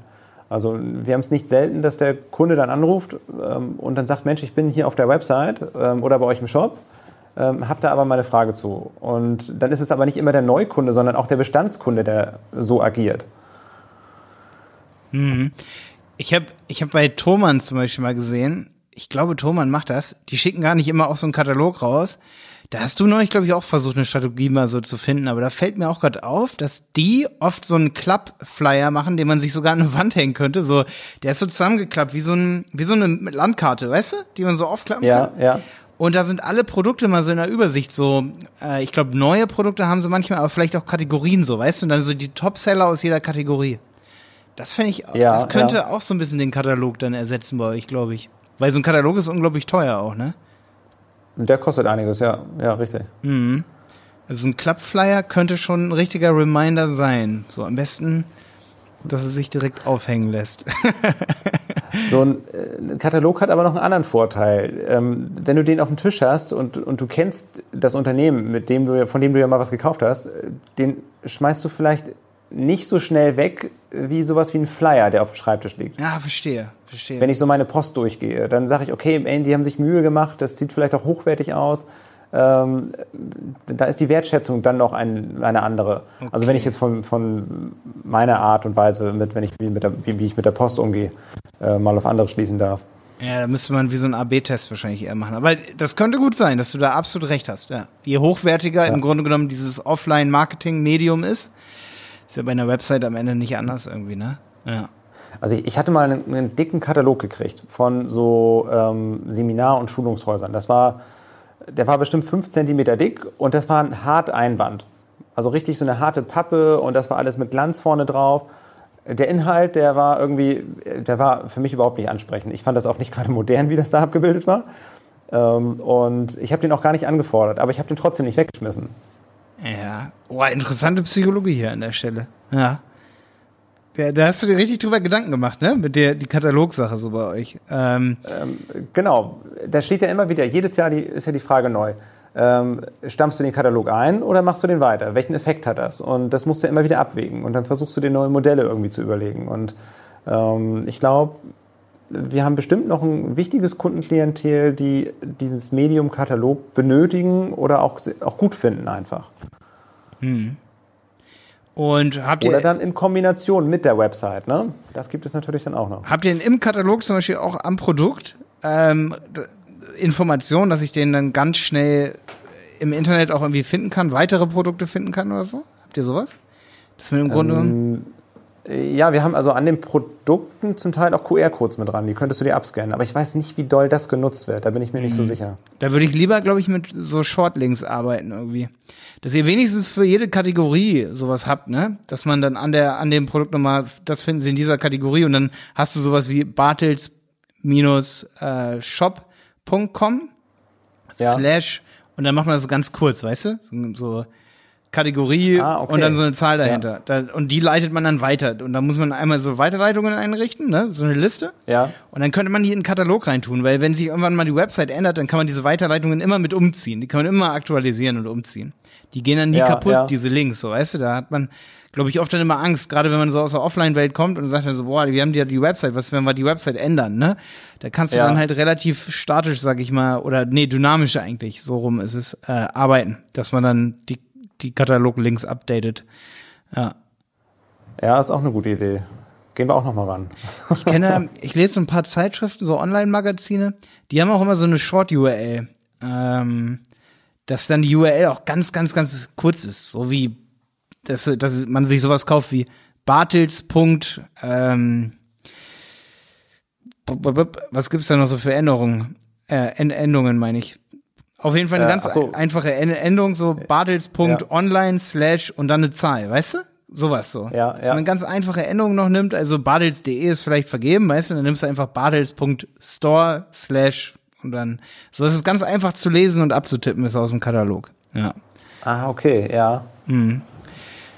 Also wir haben es nicht selten, dass der Kunde dann anruft ähm, und dann sagt, Mensch, ich bin hier auf der Website ähm, oder bei euch im Shop ähm, habe da aber mal eine Frage zu. Und dann ist es aber nicht immer der Neukunde, sondern auch der Bestandskunde, der so agiert. Mhm. Ich habe ich hab bei Thomann zum Beispiel mal gesehen, ich glaube, Thomann macht das, die schicken gar nicht immer auch so einen Katalog raus. Da hast du neulich, glaube ich, auch versucht, eine Strategie mal so zu finden, aber da fällt mir auch gerade auf, dass die oft so einen Klappflyer machen, den man sich sogar an eine Wand hängen könnte. So, der ist so zusammengeklappt, wie so, ein, wie so eine Landkarte, weißt du, die man so aufklappen ja, kann. Ja, ja. Und da sind alle Produkte mal so in der Übersicht. So, äh, ich glaube, neue Produkte haben sie manchmal, aber vielleicht auch Kategorien so, weißt du? Und dann so die Topseller aus jeder Kategorie. Das finde ich, ja, das könnte ja. auch so ein bisschen den Katalog dann ersetzen bei euch, glaube ich. Weil so ein Katalog ist unglaublich teuer auch, ne? Der kostet einiges, ja, ja, richtig. Mhm. Also ein Klappflyer könnte schon ein richtiger Reminder sein. So am besten, dass es sich direkt aufhängen lässt. So ein, äh, Katalog hat aber noch einen anderen Vorteil. Ähm, wenn du den auf dem Tisch hast und, und du kennst das Unternehmen, mit dem du, von dem du ja mal was gekauft hast, äh, den schmeißt du vielleicht nicht so schnell weg wie sowas wie ein Flyer, der auf dem Schreibtisch liegt. Ja, verstehe, verstehe. Wenn ich so meine Post durchgehe, dann sage ich, okay, die haben sich Mühe gemacht, das sieht vielleicht auch hochwertig aus. Ähm, da ist die Wertschätzung dann noch ein, eine andere. Okay. Also wenn ich jetzt von, von meiner Art und Weise, mit, wenn ich, wie, mit der, wie, wie ich mit der Post umgehe, äh, mal auf andere schließen darf. Ja, da müsste man wie so ein AB-Test wahrscheinlich eher machen. Aber das könnte gut sein, dass du da absolut recht hast. Ja. Je hochwertiger ja. im Grunde genommen dieses Offline-Marketing-Medium ist, ist ja bei einer Website am Ende nicht anders irgendwie, ne? Ja. Also ich, ich hatte mal einen, einen, dicken Katalog gekriegt von so ähm, Seminar- und Schulungshäusern. Das war, der war bestimmt fünf Zentimeter dick und das war ein Harteinband. Also richtig so eine harte Pappe und das war alles mit Glanz vorne drauf der Inhalt, der war irgendwie, der war für mich überhaupt nicht ansprechend. Ich fand das auch nicht gerade modern, wie das da abgebildet war. Ähm, und ich habe den auch gar nicht angefordert, aber ich habe den trotzdem nicht weggeschmissen. Ja, oh, interessante Psychologie hier an der Stelle. Ja. Ja, da hast du dir richtig drüber Gedanken gemacht, ne? Mit der die Katalogsache so bei euch. Ähm. Ähm, genau, da steht ja immer wieder, jedes Jahr die, ist ja die Frage neu ähm, stammst du den Katalog ein oder machst du den weiter? Welchen Effekt hat das? Und das musst du immer wieder abwägen. Und dann versuchst du dir neue Modelle irgendwie zu überlegen. Und ähm, ich glaube, wir haben bestimmt noch ein wichtiges Kundenklientel, die dieses Medium-Katalog benötigen oder auch, auch gut finden einfach. Hm. Und habt ihr Oder dann in Kombination mit der Website, ne? Das gibt es natürlich dann auch noch. Habt ihr im Katalog zum Beispiel auch am Produkt ähm, Informationen, dass ich den dann ganz schnell im Internet auch irgendwie finden kann, weitere Produkte finden kann oder so? Habt ihr sowas? Dass man im Grunde. Ähm, ja, wir haben also an den Produkten zum Teil auch QR-Codes mit dran. Die könntest du dir abscannen. Aber ich weiß nicht, wie doll das genutzt wird. Da bin ich mir nicht so mhm. sicher. Da würde ich lieber, glaube ich, mit so Shortlinks arbeiten irgendwie. Dass ihr wenigstens für jede Kategorie sowas habt, ne? Dass man dann an der, an dem Produkt nochmal, das finden sie in dieser Kategorie und dann hast du sowas wie Bartels minus äh, Shop com ja. slash und dann macht man das so ganz kurz, weißt du? So Kategorie ah, okay. und dann so eine Zahl dahinter. Ja. Da, und die leitet man dann weiter. Und da muss man einmal so Weiterleitungen einrichten, ne? so eine Liste. Ja. Und dann könnte man die in den Katalog reintun, weil wenn sich irgendwann mal die Website ändert, dann kann man diese Weiterleitungen immer mit umziehen. Die kann man immer aktualisieren und umziehen. Die gehen dann nie ja, kaputt, ja. diese Links, so weißt du, da hat man glaube ich, oft dann immer Angst, gerade wenn man so aus der Offline-Welt kommt und sagt dann so, boah, wir haben ja die Website, was wenn wir die Website ändern, ne? Da kannst du ja. dann halt relativ statisch, sag ich mal, oder nee, dynamisch eigentlich, so rum ist es, äh, arbeiten, dass man dann die, die Katalog-Links updatet. Ja. Ja, ist auch eine gute Idee. Gehen wir auch noch mal ran. ich kenne, ich lese so ein paar Zeitschriften, so Online-Magazine, die haben auch immer so eine Short-URL. Ähm, dass dann die URL auch ganz, ganz, ganz kurz ist, so wie dass, dass man sich sowas kauft wie Bartels. Ähm, was gibt's da noch so für Änderungen? Äh, Endungen meine ich. Auf jeden Fall eine äh, ganz so. einfache Endung, so bartels.online ja. slash und dann eine Zahl, weißt du? Sowas so. Ja, Dass ja. man ganz einfache Endungen noch nimmt, also bartels.de ist vielleicht vergeben, weißt du, dann nimmst du einfach bartels.store slash und dann, so ist es ganz einfach zu lesen und abzutippen ist aus dem Katalog. Ja. Ah, okay, ja. Mhm.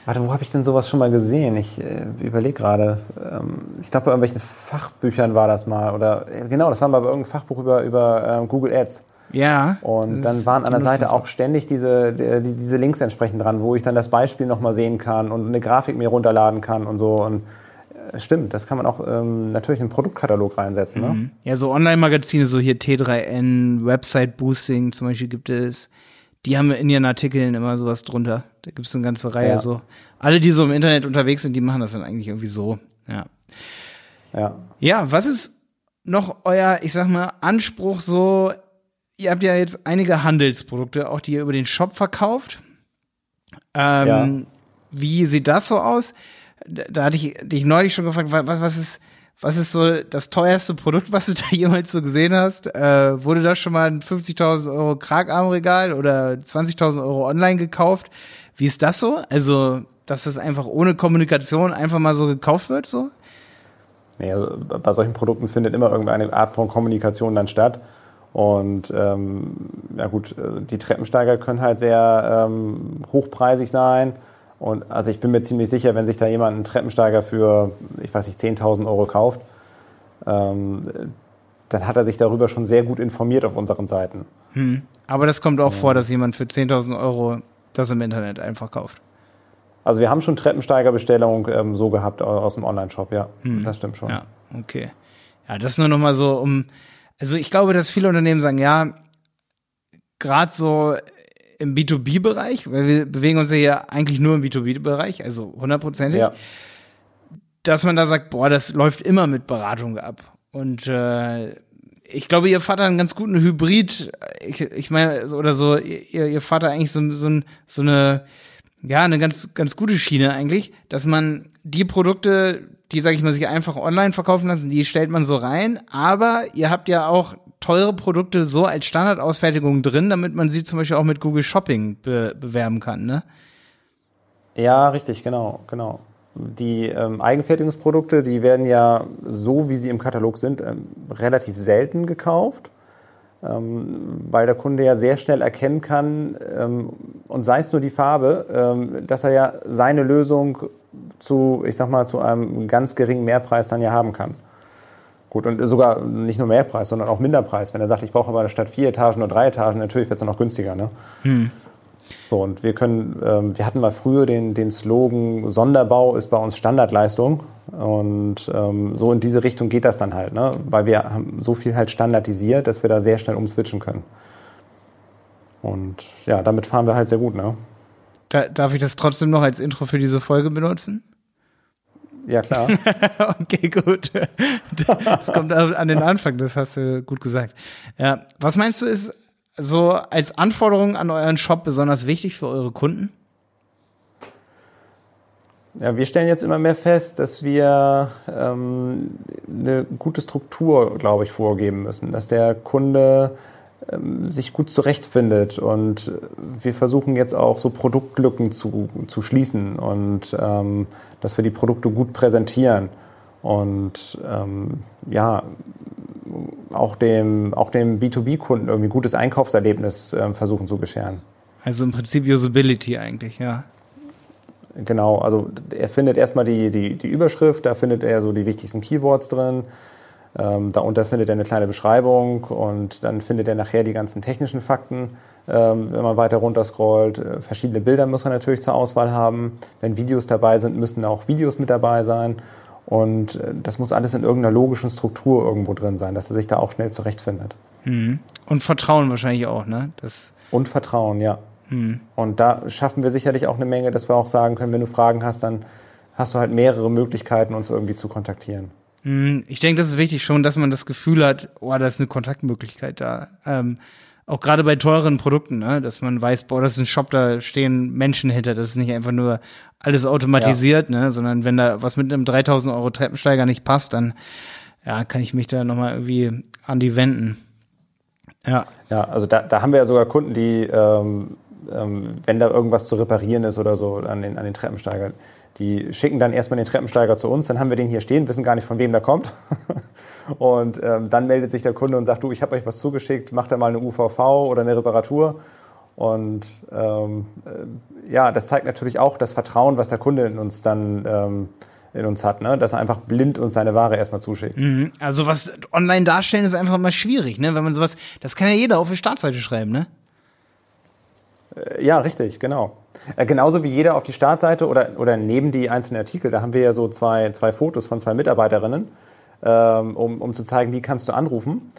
Warte, wo habe ich denn sowas schon mal gesehen? Ich äh, überlege gerade. Ähm, ich glaube, bei irgendwelchen Fachbüchern war das mal. Oder äh, genau, das war mal bei irgendeinem Fachbuch über, über äh, Google Ads. Ja. Und dann waren an der Seite auch ständig diese, die, diese Links entsprechend dran, wo ich dann das Beispiel nochmal sehen kann und eine Grafik mir runterladen kann und so. Und äh, stimmt, das kann man auch ähm, natürlich in einen Produktkatalog reinsetzen. Ne? Mhm. Ja, so Online-Magazine, so hier T3N, Website Boosting zum Beispiel gibt es die haben in ihren Artikeln immer sowas drunter. Da gibt es eine ganze Reihe ja. so. Alle, die so im Internet unterwegs sind, die machen das dann eigentlich irgendwie so. Ja. Ja. Ja, was ist noch euer, ich sag mal, Anspruch so? Ihr habt ja jetzt einige Handelsprodukte, auch die ihr über den Shop verkauft. Ähm, ja. Wie sieht das so aus? Da, da hatte ich dich neulich schon gefragt, was, was ist, was ist so das teuerste Produkt, was du da jemals so gesehen hast? Äh, wurde da schon mal ein 50.000 Euro Kragarmregal oder 20.000 Euro online gekauft? Wie ist das so? Also, dass das einfach ohne Kommunikation einfach mal so gekauft wird, so? Nee, also bei solchen Produkten findet immer irgendeine Art von Kommunikation dann statt. Und ähm, ja gut, äh, die Treppensteiger können halt sehr ähm, hochpreisig sein und also ich bin mir ziemlich sicher, wenn sich da jemand einen Treppensteiger für, ich weiß nicht, 10.000 Euro kauft, ähm, dann hat er sich darüber schon sehr gut informiert auf unseren Seiten. Hm. Aber das kommt auch ja. vor, dass jemand für 10.000 Euro das im Internet einfach kauft. Also wir haben schon Treppensteigerbestellungen ähm, so gehabt aus dem Online-Shop, ja. Hm. Das stimmt schon. Ja, okay. Ja, das nur nochmal so um, also ich glaube, dass viele Unternehmen sagen, ja, gerade so im B2B-Bereich, weil wir bewegen uns ja hier eigentlich nur im B2B-Bereich, also hundertprozentig, ja. dass man da sagt, boah, das läuft immer mit Beratung ab. Und äh, ich glaube, ihr Vater einen ganz guten Hybrid, ich, ich meine, oder so, ihr, ihr Vater eigentlich so, so, so eine, ja, eine ganz, ganz gute Schiene eigentlich, dass man die Produkte, die, sag ich mal, sich einfach online verkaufen lassen, die stellt man so rein, aber ihr habt ja auch teure Produkte so als Standardausfertigung drin, damit man sie zum Beispiel auch mit Google Shopping be bewerben kann, ne? Ja, richtig, genau, genau. Die ähm, Eigenfertigungsprodukte, die werden ja so, wie sie im Katalog sind, ähm, relativ selten gekauft, ähm, weil der Kunde ja sehr schnell erkennen kann, ähm, und sei es nur die Farbe, ähm, dass er ja seine Lösung zu, ich sag mal, zu einem ganz geringen Mehrpreis dann ja haben kann. Gut, und sogar nicht nur Mehrpreis, sondern auch Minderpreis. Wenn er sagt, ich brauche aber statt vier Etagen nur drei Etagen, natürlich wird es dann noch günstiger. Ne? Hm. So, und wir können, ähm, wir hatten mal früher den, den Slogan, Sonderbau ist bei uns Standardleistung. Und ähm, so in diese Richtung geht das dann halt, ne? weil wir haben so viel halt standardisiert, dass wir da sehr schnell umswitchen können. Und ja, damit fahren wir halt sehr gut. Ne? Da, darf ich das trotzdem noch als Intro für diese Folge benutzen? Ja, klar. okay, gut. Das kommt an den Anfang, das hast du gut gesagt. Ja. Was meinst du, ist so als Anforderung an euren Shop besonders wichtig für eure Kunden? Ja, wir stellen jetzt immer mehr fest, dass wir ähm, eine gute Struktur, glaube ich, vorgeben müssen. Dass der Kunde sich gut zurechtfindet. Und wir versuchen jetzt auch so Produktlücken zu, zu schließen und ähm, dass wir die Produkte gut präsentieren. Und ähm, ja, auch dem, auch dem B2B-Kunden irgendwie gutes Einkaufserlebnis äh, versuchen zu bescheren. Also im Prinzip Usability eigentlich, ja. Genau, also er findet erstmal die, die, die Überschrift, da findet er so die wichtigsten Keywords drin. Ähm, darunter findet er eine kleine Beschreibung und dann findet er nachher die ganzen technischen Fakten, ähm, wenn man weiter runter scrollt. Äh, verschiedene Bilder muss er natürlich zur Auswahl haben. Wenn Videos dabei sind, müssen auch Videos mit dabei sein. Und äh, das muss alles in irgendeiner logischen Struktur irgendwo drin sein, dass er sich da auch schnell zurechtfindet. Mhm. Und Vertrauen wahrscheinlich auch, ne? Das und Vertrauen, ja. Mhm. Und da schaffen wir sicherlich auch eine Menge, dass wir auch sagen können, wenn du Fragen hast, dann hast du halt mehrere Möglichkeiten, uns irgendwie zu kontaktieren. Hm, ich denke, das ist wichtig schon, dass man das Gefühl hat, oh, da ist eine Kontaktmöglichkeit da. Ähm, auch gerade bei teuren Produkten, ne? dass man weiß, boah, das ist ein Shop, da stehen Menschen hinter. Das ist nicht einfach nur alles automatisiert, ja. ne? sondern wenn da was mit einem 3000 Euro Treppensteiger nicht passt, dann ja, kann ich mich da nochmal irgendwie an die wenden. Ja. Ja, also da, da haben wir ja sogar Kunden, die, ähm, ähm, wenn da irgendwas zu reparieren ist oder so an den, an den Treppensteigern, die schicken dann erstmal den Treppensteiger zu uns, dann haben wir den hier stehen, wissen gar nicht, von wem der kommt. und ähm, dann meldet sich der Kunde und sagt, du, ich habe euch was zugeschickt, macht da mal eine UVV oder eine Reparatur. Und ähm, äh, ja, das zeigt natürlich auch das Vertrauen, was der Kunde in uns dann ähm, in uns hat, ne? dass er einfach blind uns seine Ware erstmal zuschickt. Mhm. Also was online darstellen ist einfach mal schwierig, ne? Wenn man sowas, das kann ja jeder auf die Startseite schreiben, ne? Äh, ja, richtig, genau. Äh, genauso wie jeder auf die Startseite oder, oder neben die einzelnen Artikel, da haben wir ja so zwei, zwei Fotos von zwei Mitarbeiterinnen, ähm, um, um zu zeigen, die kannst du anrufen.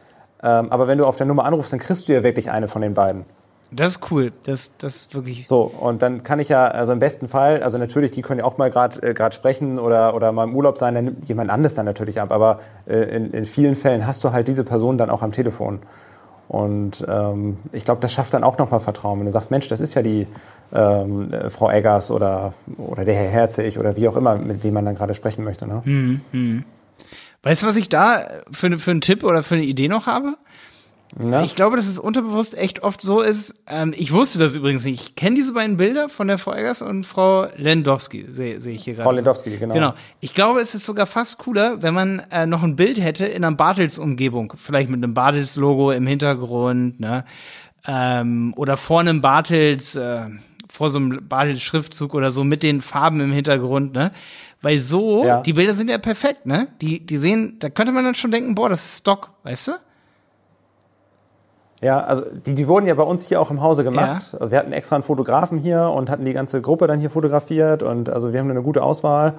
Ähm, aber wenn du auf der Nummer anrufst, dann kriegst du ja wirklich eine von den beiden. Das ist cool. Das, das ist wirklich. So, und dann kann ich ja, also im besten Fall, also natürlich, die können ja auch mal gerade äh, sprechen oder, oder mal im Urlaub sein, dann nimmt jemand anderes dann natürlich ab. Aber äh, in, in vielen Fällen hast du halt diese Person dann auch am Telefon. Und ähm, ich glaube, das schafft dann auch nochmal Vertrauen. Wenn du sagst, Mensch, das ist ja die ähm, Frau Eggers oder, oder der Herr Herzig oder wie auch immer, mit wem man dann gerade sprechen möchte. Ne? Hm, hm. Weißt du, was ich da für, für einen Tipp oder für eine Idee noch habe? Na? Ich glaube, dass es unterbewusst echt oft so ist. Ähm, ich wusste das übrigens nicht. Ich kenne diese beiden Bilder von der Frau Eggers und Frau Lendowski, sehe seh ich hier gerade. Frau Lendowski, genau. Genau. Ich glaube, es ist sogar fast cooler, wenn man äh, noch ein Bild hätte in einer Bartels-Umgebung. Vielleicht mit einem Bartels-Logo im Hintergrund, ne? Ähm, oder vor einem Bartels, äh, vor so einem Bartels-Schriftzug oder so mit den Farben im Hintergrund, ne? Weil so, ja. die Bilder sind ja perfekt, ne? Die, die sehen, da könnte man dann schon denken, boah, das ist Stock, weißt du? Ja, also die, die wurden ja bei uns hier auch im Hause gemacht. Ja. Also wir hatten extra einen Fotografen hier und hatten die ganze Gruppe dann hier fotografiert und also wir haben eine gute Auswahl.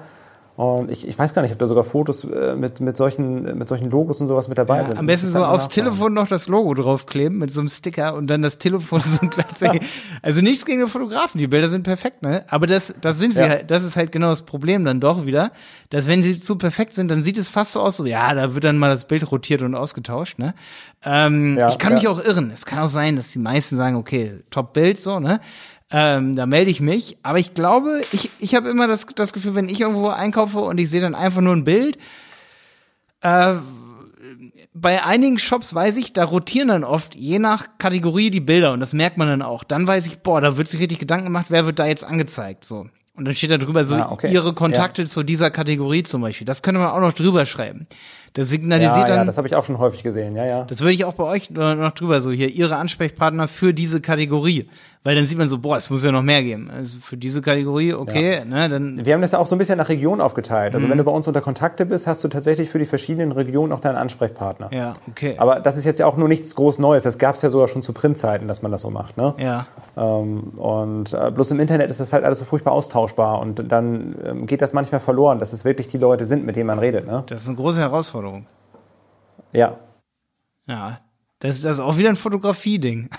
Und ich, ich weiß gar nicht, ob da sogar Fotos äh, mit, mit, solchen, mit solchen Logos und sowas mit dabei ja, sind. Am besten so aufs Telefon noch das Logo draufkleben mit so einem Sticker und dann das Telefon so gleichzeitig. also nichts gegen den Fotografen, die Bilder sind perfekt, ne? Aber das, das sind sie ja. halt, das ist halt genau das Problem dann doch wieder, dass wenn sie zu perfekt sind, dann sieht es fast so aus, so, ja, da wird dann mal das Bild rotiert und ausgetauscht, ne? Ähm, ja, ich kann mich auch irren. Es kann auch sein, dass die meisten sagen, okay, Top-Bild, so, ne? Ähm, da melde ich mich. Aber ich glaube, ich, ich habe immer das, das Gefühl, wenn ich irgendwo einkaufe und ich sehe dann einfach nur ein Bild, äh, bei einigen Shops weiß ich, da rotieren dann oft je nach Kategorie die Bilder und das merkt man dann auch. Dann weiß ich, boah, da wird sich richtig Gedanken gemacht, wer wird da jetzt angezeigt, so. Und dann steht da drüber so ah, okay. ihre Kontakte ja. zu dieser Kategorie zum Beispiel. Das könnte man auch noch drüber schreiben. Das signalisiert ja, dann. Ja, das habe ich auch schon häufig gesehen, ja, ja. Das würde ich auch bei euch noch drüber, so hier, ihre Ansprechpartner für diese Kategorie. Weil dann sieht man so, boah, es muss ja noch mehr geben. Also für diese Kategorie, okay, ja. ne, dann. Wir haben das ja auch so ein bisschen nach Region aufgeteilt. Also mhm. wenn du bei uns unter Kontakte bist, hast du tatsächlich für die verschiedenen Regionen auch deinen Ansprechpartner. Ja, okay. Aber das ist jetzt ja auch nur nichts groß Neues. Das gab es ja sogar schon zu Printzeiten, dass man das so macht, ne? Ja. Ähm, und äh, bloß im Internet ist das halt alles so furchtbar austauschbar und dann ähm, geht das manchmal verloren, dass es wirklich die Leute sind, mit denen man redet, ne? Das ist eine große Herausforderung. Ja. Ja, das ist, ist auch wieder ein Fotografie-Ding.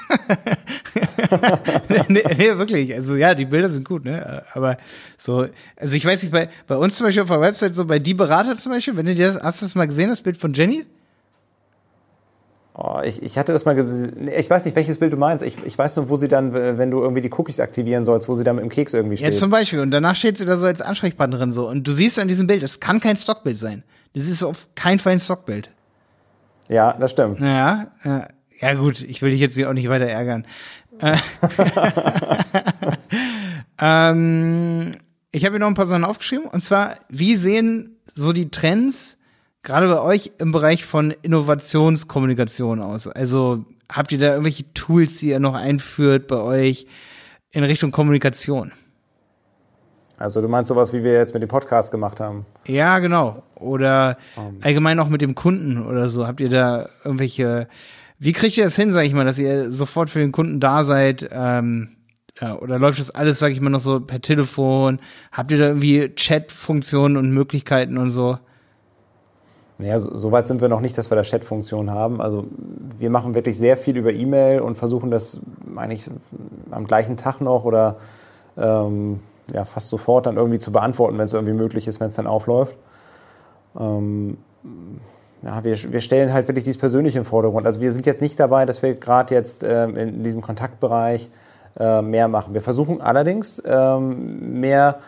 nee, nee, wirklich. Also ja, die Bilder sind gut, ne? Aber so, also ich weiß nicht, bei, bei uns zum Beispiel auf der Website, so bei die Berater zum Beispiel, wenn du dir das, hast du das mal gesehen, das Bild von Jenny? Oh, ich, ich hatte das mal gesehen. Ich weiß nicht, welches Bild du meinst. Ich, ich weiß nur, wo sie dann, wenn du irgendwie die Cookies aktivieren sollst, wo sie dann mit dem Keks irgendwie steht. Ja, zum Beispiel. Und danach steht sie da so als Ansprechpartnerin so. Und du siehst an diesem Bild, das kann kein Stockbild sein. Das ist auf keinen Fall ein Stockbild. Ja, das stimmt. Ja, ja, ja gut, ich will dich jetzt hier auch nicht weiter ärgern. Äh, ähm, ich habe mir noch ein paar Sachen aufgeschrieben. Und zwar, wie sehen so die Trends gerade bei euch im Bereich von Innovationskommunikation aus? Also habt ihr da irgendwelche Tools, die ihr noch einführt bei euch in Richtung Kommunikation? Also du meinst sowas, wie wir jetzt mit dem Podcast gemacht haben? Ja, genau. Oder um. allgemein auch mit dem Kunden oder so. Habt ihr da irgendwelche, wie kriegt ihr das hin, sag ich mal, dass ihr sofort für den Kunden da seid? Ähm, ja, oder läuft das alles, sag ich mal, noch so per Telefon? Habt ihr da irgendwie Chat-Funktionen und Möglichkeiten und so? Naja, so, so weit sind wir noch nicht, dass wir da Chat-Funktion haben. Also wir machen wirklich sehr viel über E-Mail und versuchen das eigentlich am gleichen Tag noch oder ähm, ja, fast sofort dann irgendwie zu beantworten, wenn es irgendwie möglich ist, wenn es dann aufläuft. Ähm, ja, wir, wir stellen halt wirklich dieses Persönliche im Vordergrund. Also wir sind jetzt nicht dabei, dass wir gerade jetzt ähm, in diesem Kontaktbereich äh, mehr machen. Wir versuchen allerdings ähm, mehr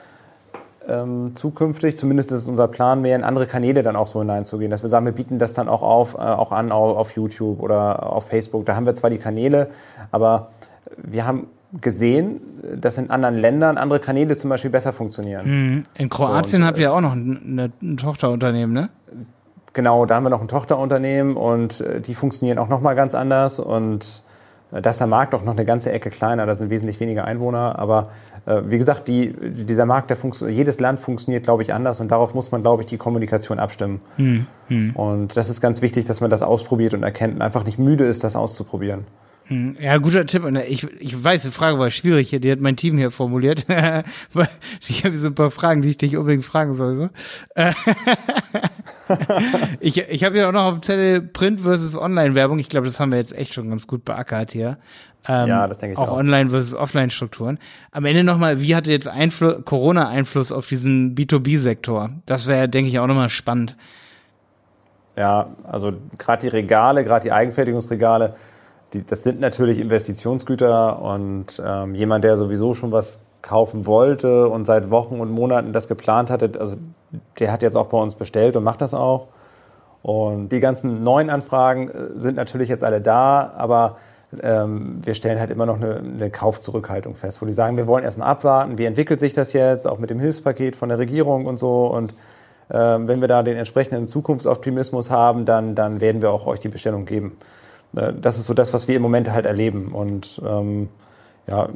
ähm, zukünftig, zumindest ist unser Plan, mehr in andere Kanäle dann auch so hineinzugehen. Dass wir sagen, wir bieten das dann auch auf, äh, auch an auf, auf YouTube oder auf Facebook. Da haben wir zwar die Kanäle, aber wir haben gesehen, dass in anderen Ländern andere Kanäle zum Beispiel besser funktionieren. Mhm. In Kroatien so, habt ihr auch noch ein, ein, Tochterunternehmen, ne? Genau, da haben wir noch ein Tochterunternehmen und äh, die funktionieren auch nochmal ganz anders und äh, da ist der Markt auch noch eine ganze Ecke kleiner, da sind wesentlich weniger Einwohner, aber äh, wie gesagt, die, dieser Markt, der jedes Land funktioniert, glaube ich, anders und darauf muss man, glaube ich, die Kommunikation abstimmen. Mhm. Und das ist ganz wichtig, dass man das ausprobiert und erkennt und einfach nicht müde ist, das auszuprobieren. Hm, ja, guter Tipp. Ich, ich weiß, die Frage war schwierig. Die hat mein Team hier formuliert. ich habe so ein paar Fragen, die ich dich unbedingt fragen soll. So. ich ich habe ja auch noch auf dem Zettel Print versus Online-Werbung. Ich glaube, das haben wir jetzt echt schon ganz gut beackert hier. Ähm, ja, das denke ich auch. Auch Online versus Offline-Strukturen. Am Ende nochmal, wie hatte jetzt Einfluss, Corona Einfluss auf diesen B2B-Sektor? Das wäre, denke ich, auch nochmal spannend. Ja, also gerade die Regale, gerade die Eigenfertigungsregale, die, das sind natürlich Investitionsgüter und ähm, jemand, der sowieso schon was kaufen wollte und seit Wochen und Monaten das geplant hatte, also der hat jetzt auch bei uns bestellt und macht das auch. Und die ganzen neuen Anfragen äh, sind natürlich jetzt alle da, aber ähm, wir stellen halt immer noch eine, eine Kaufzurückhaltung fest, wo die sagen, wir wollen erstmal abwarten, wie entwickelt sich das jetzt, auch mit dem Hilfspaket von der Regierung und so. Und ähm, wenn wir da den entsprechenden Zukunftsoptimismus haben, dann, dann werden wir auch euch die Bestellung geben. Äh, das ist so das, was wir im Moment halt erleben. Und ähm, ja,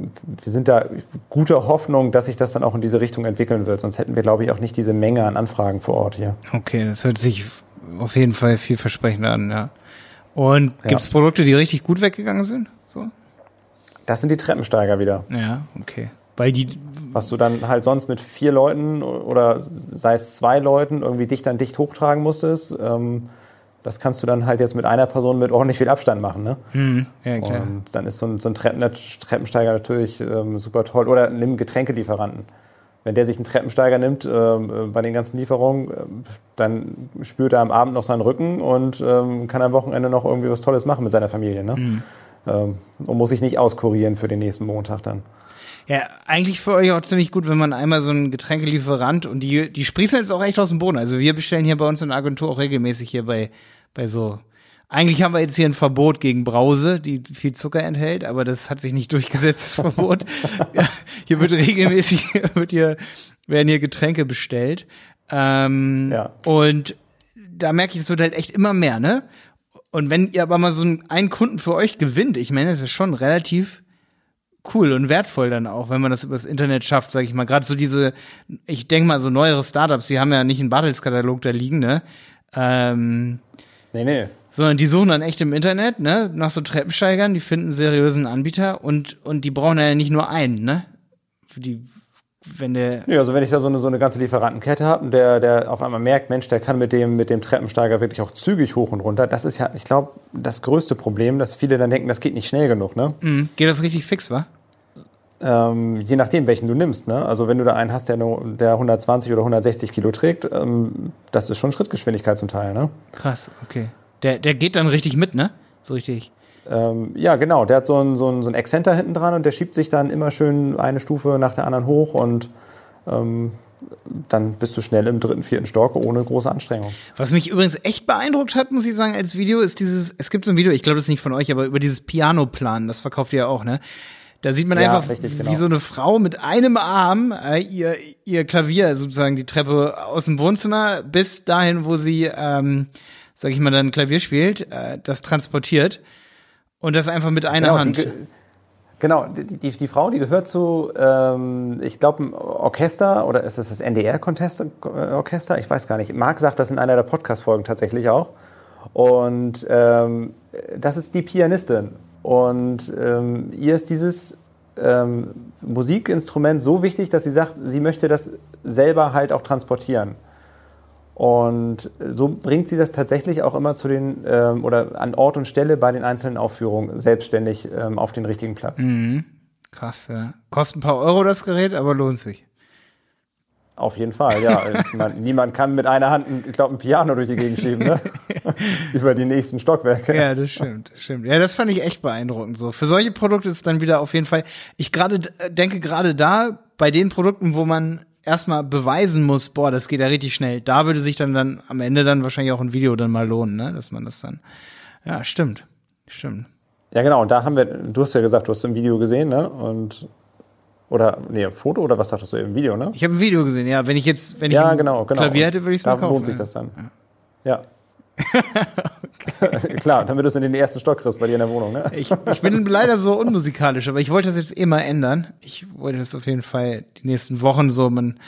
wir sind da guter Hoffnung, dass sich das dann auch in diese Richtung entwickeln wird. Sonst hätten wir, glaube ich, auch nicht diese Menge an Anfragen vor Ort hier. Okay, das hört sich auf jeden Fall vielversprechend an, ja. Und gibt es. Produkte, die richtig gut weggegangen sind? So? Das sind die Treppensteiger wieder. Ja, okay. Weil die. Was du dann halt sonst mit vier Leuten oder sei es zwei Leuten irgendwie dicht an dicht hochtragen musstest. Ähm, das kannst du dann halt jetzt mit einer Person mit ordentlich viel Abstand machen. Ne? Hm, ja, klar. Und dann ist so ein, so ein Treppen, Treppensteiger natürlich ähm, super toll. Oder nimm Getränkelieferanten. Wenn der sich einen Treppensteiger nimmt ähm, bei den ganzen Lieferungen, äh, dann spürt er am Abend noch seinen Rücken und ähm, kann am Wochenende noch irgendwie was Tolles machen mit seiner Familie. Ne? Mhm. Ähm, und muss sich nicht auskurieren für den nächsten Montag dann. Ja, eigentlich für euch auch ziemlich gut, wenn man einmal so einen Getränkelieferant und die, die sprießen jetzt auch echt aus dem Boden. Also wir bestellen hier bei uns in der Agentur auch regelmäßig hier bei, bei so. Eigentlich haben wir jetzt hier ein Verbot gegen Brause, die viel Zucker enthält, aber das hat sich nicht durchgesetzt, das Verbot. ja, hier wird regelmäßig, wird hier, werden hier Getränke bestellt. Ähm, Ja. Und da merke ich, es wird halt echt immer mehr, ne? Und wenn ihr aber mal so einen, einen Kunden für euch gewinnt, ich meine, das ist schon relativ cool und wertvoll dann auch, wenn man das übers Internet schafft, sage ich mal. Gerade so diese, ich denke mal, so neuere Startups, die haben ja nicht einen Bartels-Katalog da liegen, ne? Ähm, Nee, nee. sondern die suchen dann echt im Internet, ne, nach so Treppensteigern, die finden seriösen Anbieter und, und die brauchen ja nicht nur einen, ne? Die, wenn der, Ja, also wenn ich da so eine, so eine ganze Lieferantenkette habe und der, der auf einmal merkt, Mensch, der kann mit dem, mit dem Treppensteiger wirklich auch zügig hoch und runter, das ist ja, ich glaube, das größte Problem, dass viele dann denken, das geht nicht schnell genug, ne? mh, geht das richtig fix, wa? Ähm, je nachdem, welchen du nimmst, ne? Also wenn du da einen hast, der, nur, der 120 oder 160 Kilo trägt, ähm, das ist schon Schrittgeschwindigkeit zum Teil, ne? Krass, okay. Der, der geht dann richtig mit, ne? So richtig. Ähm, ja, genau. Der hat so einen so einen- so einen Exzenter hinten dran und der schiebt sich dann immer schön eine Stufe nach der anderen hoch und ähm, dann bist du schnell im dritten, vierten Stock ohne große Anstrengung. Was mich übrigens echt beeindruckt hat, muss ich sagen, als Video, ist dieses, es gibt so ein Video, ich glaube, das ist nicht von euch, aber über dieses Piano-Plan, das verkauft ihr ja auch, ne? Da sieht man Ja, einfach, richtig, wie genau. so eine Frau mit einem Arm äh, ihr, ihr Klavier, sozusagen die Treppe aus dem Wohnzimmer bis dahin, wo sie, ähm, sag ich mal, dann Klavier spielt, äh, das transportiert. Und das einfach mit einer genau, Hand. Die, ge- genau, die, die, die Frau, die gehört zu, ähm, ich glaube, ein Orchester oder ist es das NDR-Orchester? Ich weiß gar nicht. Marc sagt das in einer der Podcast-Folgen tatsächlich auch. Und ähm, das ist die Pianistin. Und ähm, ihr ist dieses ähm, Musikinstrument so wichtig, dass sie sagt, sie möchte das selber halt auch transportieren. Und so bringt sie das tatsächlich auch immer zu den ähm, oder an Ort und Stelle bei den einzelnen Aufführungen selbstständig ähm, auf den richtigen Platz. Mhm. Krass, ja. Kostet ein paar Euro das Gerät, aber lohnt sich. Auf jeden Fall, ja. Mein, niemand kann mit einer Hand, ich glaube, ein Piano durch die Gegend schieben, ne? Über die nächsten Stockwerke. Ja, das stimmt, das stimmt. Ja, das fand ich echt beeindruckend so. Für solche Produkte ist dann wieder auf jeden Fall, ich gerade denke gerade da bei den Produkten, wo man erstmal beweisen muss, boah, das geht ja richtig schnell. Da würde sich dann dann am Ende dann wahrscheinlich auch ein Video dann mal lohnen, ne, dass man das dann Ja, stimmt. Stimmt. Ja, genau. Und da haben wir, du hast ja gesagt, du hast ein Video gesehen, ne? Und oder nee, ein Foto oder was sagtest du eben? Video, ne? Ich habe ein Video gesehen, ja, wenn ich jetzt wenn ich Ja, genau, genau. Klavier hätte, würde ich es Da mal kaufen. lohnt sich ja. das dann. Ja. Klar, damit du es in den ersten Stock kriegst bei dir in der Wohnung, ne? Ich, ich bin leider so unmusikalisch, aber ich wollte das jetzt eh mal ändern. Ich wollte das auf jeden Fall die nächsten Wochen so, man,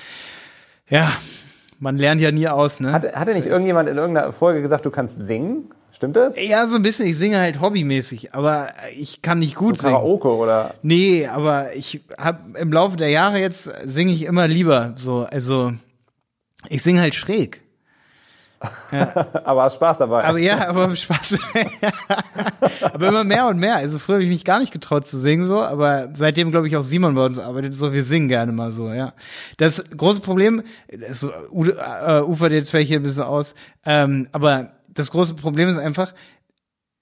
ja, man lernt ja nie aus, ne? Hat, hatte nicht irgendjemand in irgendeiner Folge gesagt, du kannst singen? Stimmt das? ja, so ein bisschen. Ich singe halt hobbymäßig, aber ich kann nicht gut singen. Karaoke oder? Nee, aber ich hab im Laufe der Jahre jetzt singe ich immer lieber so. Also ich singe halt schräg. Aber hast Spaß dabei. Aber ja, aber Spaß. aber immer mehr und mehr. Also früher habe ich mich gar nicht getraut zu singen so, aber seitdem glaube ich auch Simon bei uns arbeitet so, wir singen gerne mal so, ja. Das große Problem, das so, u- äh, ufert jetzt vielleicht hier ein bisschen aus, ähm, aber das große Problem ist einfach,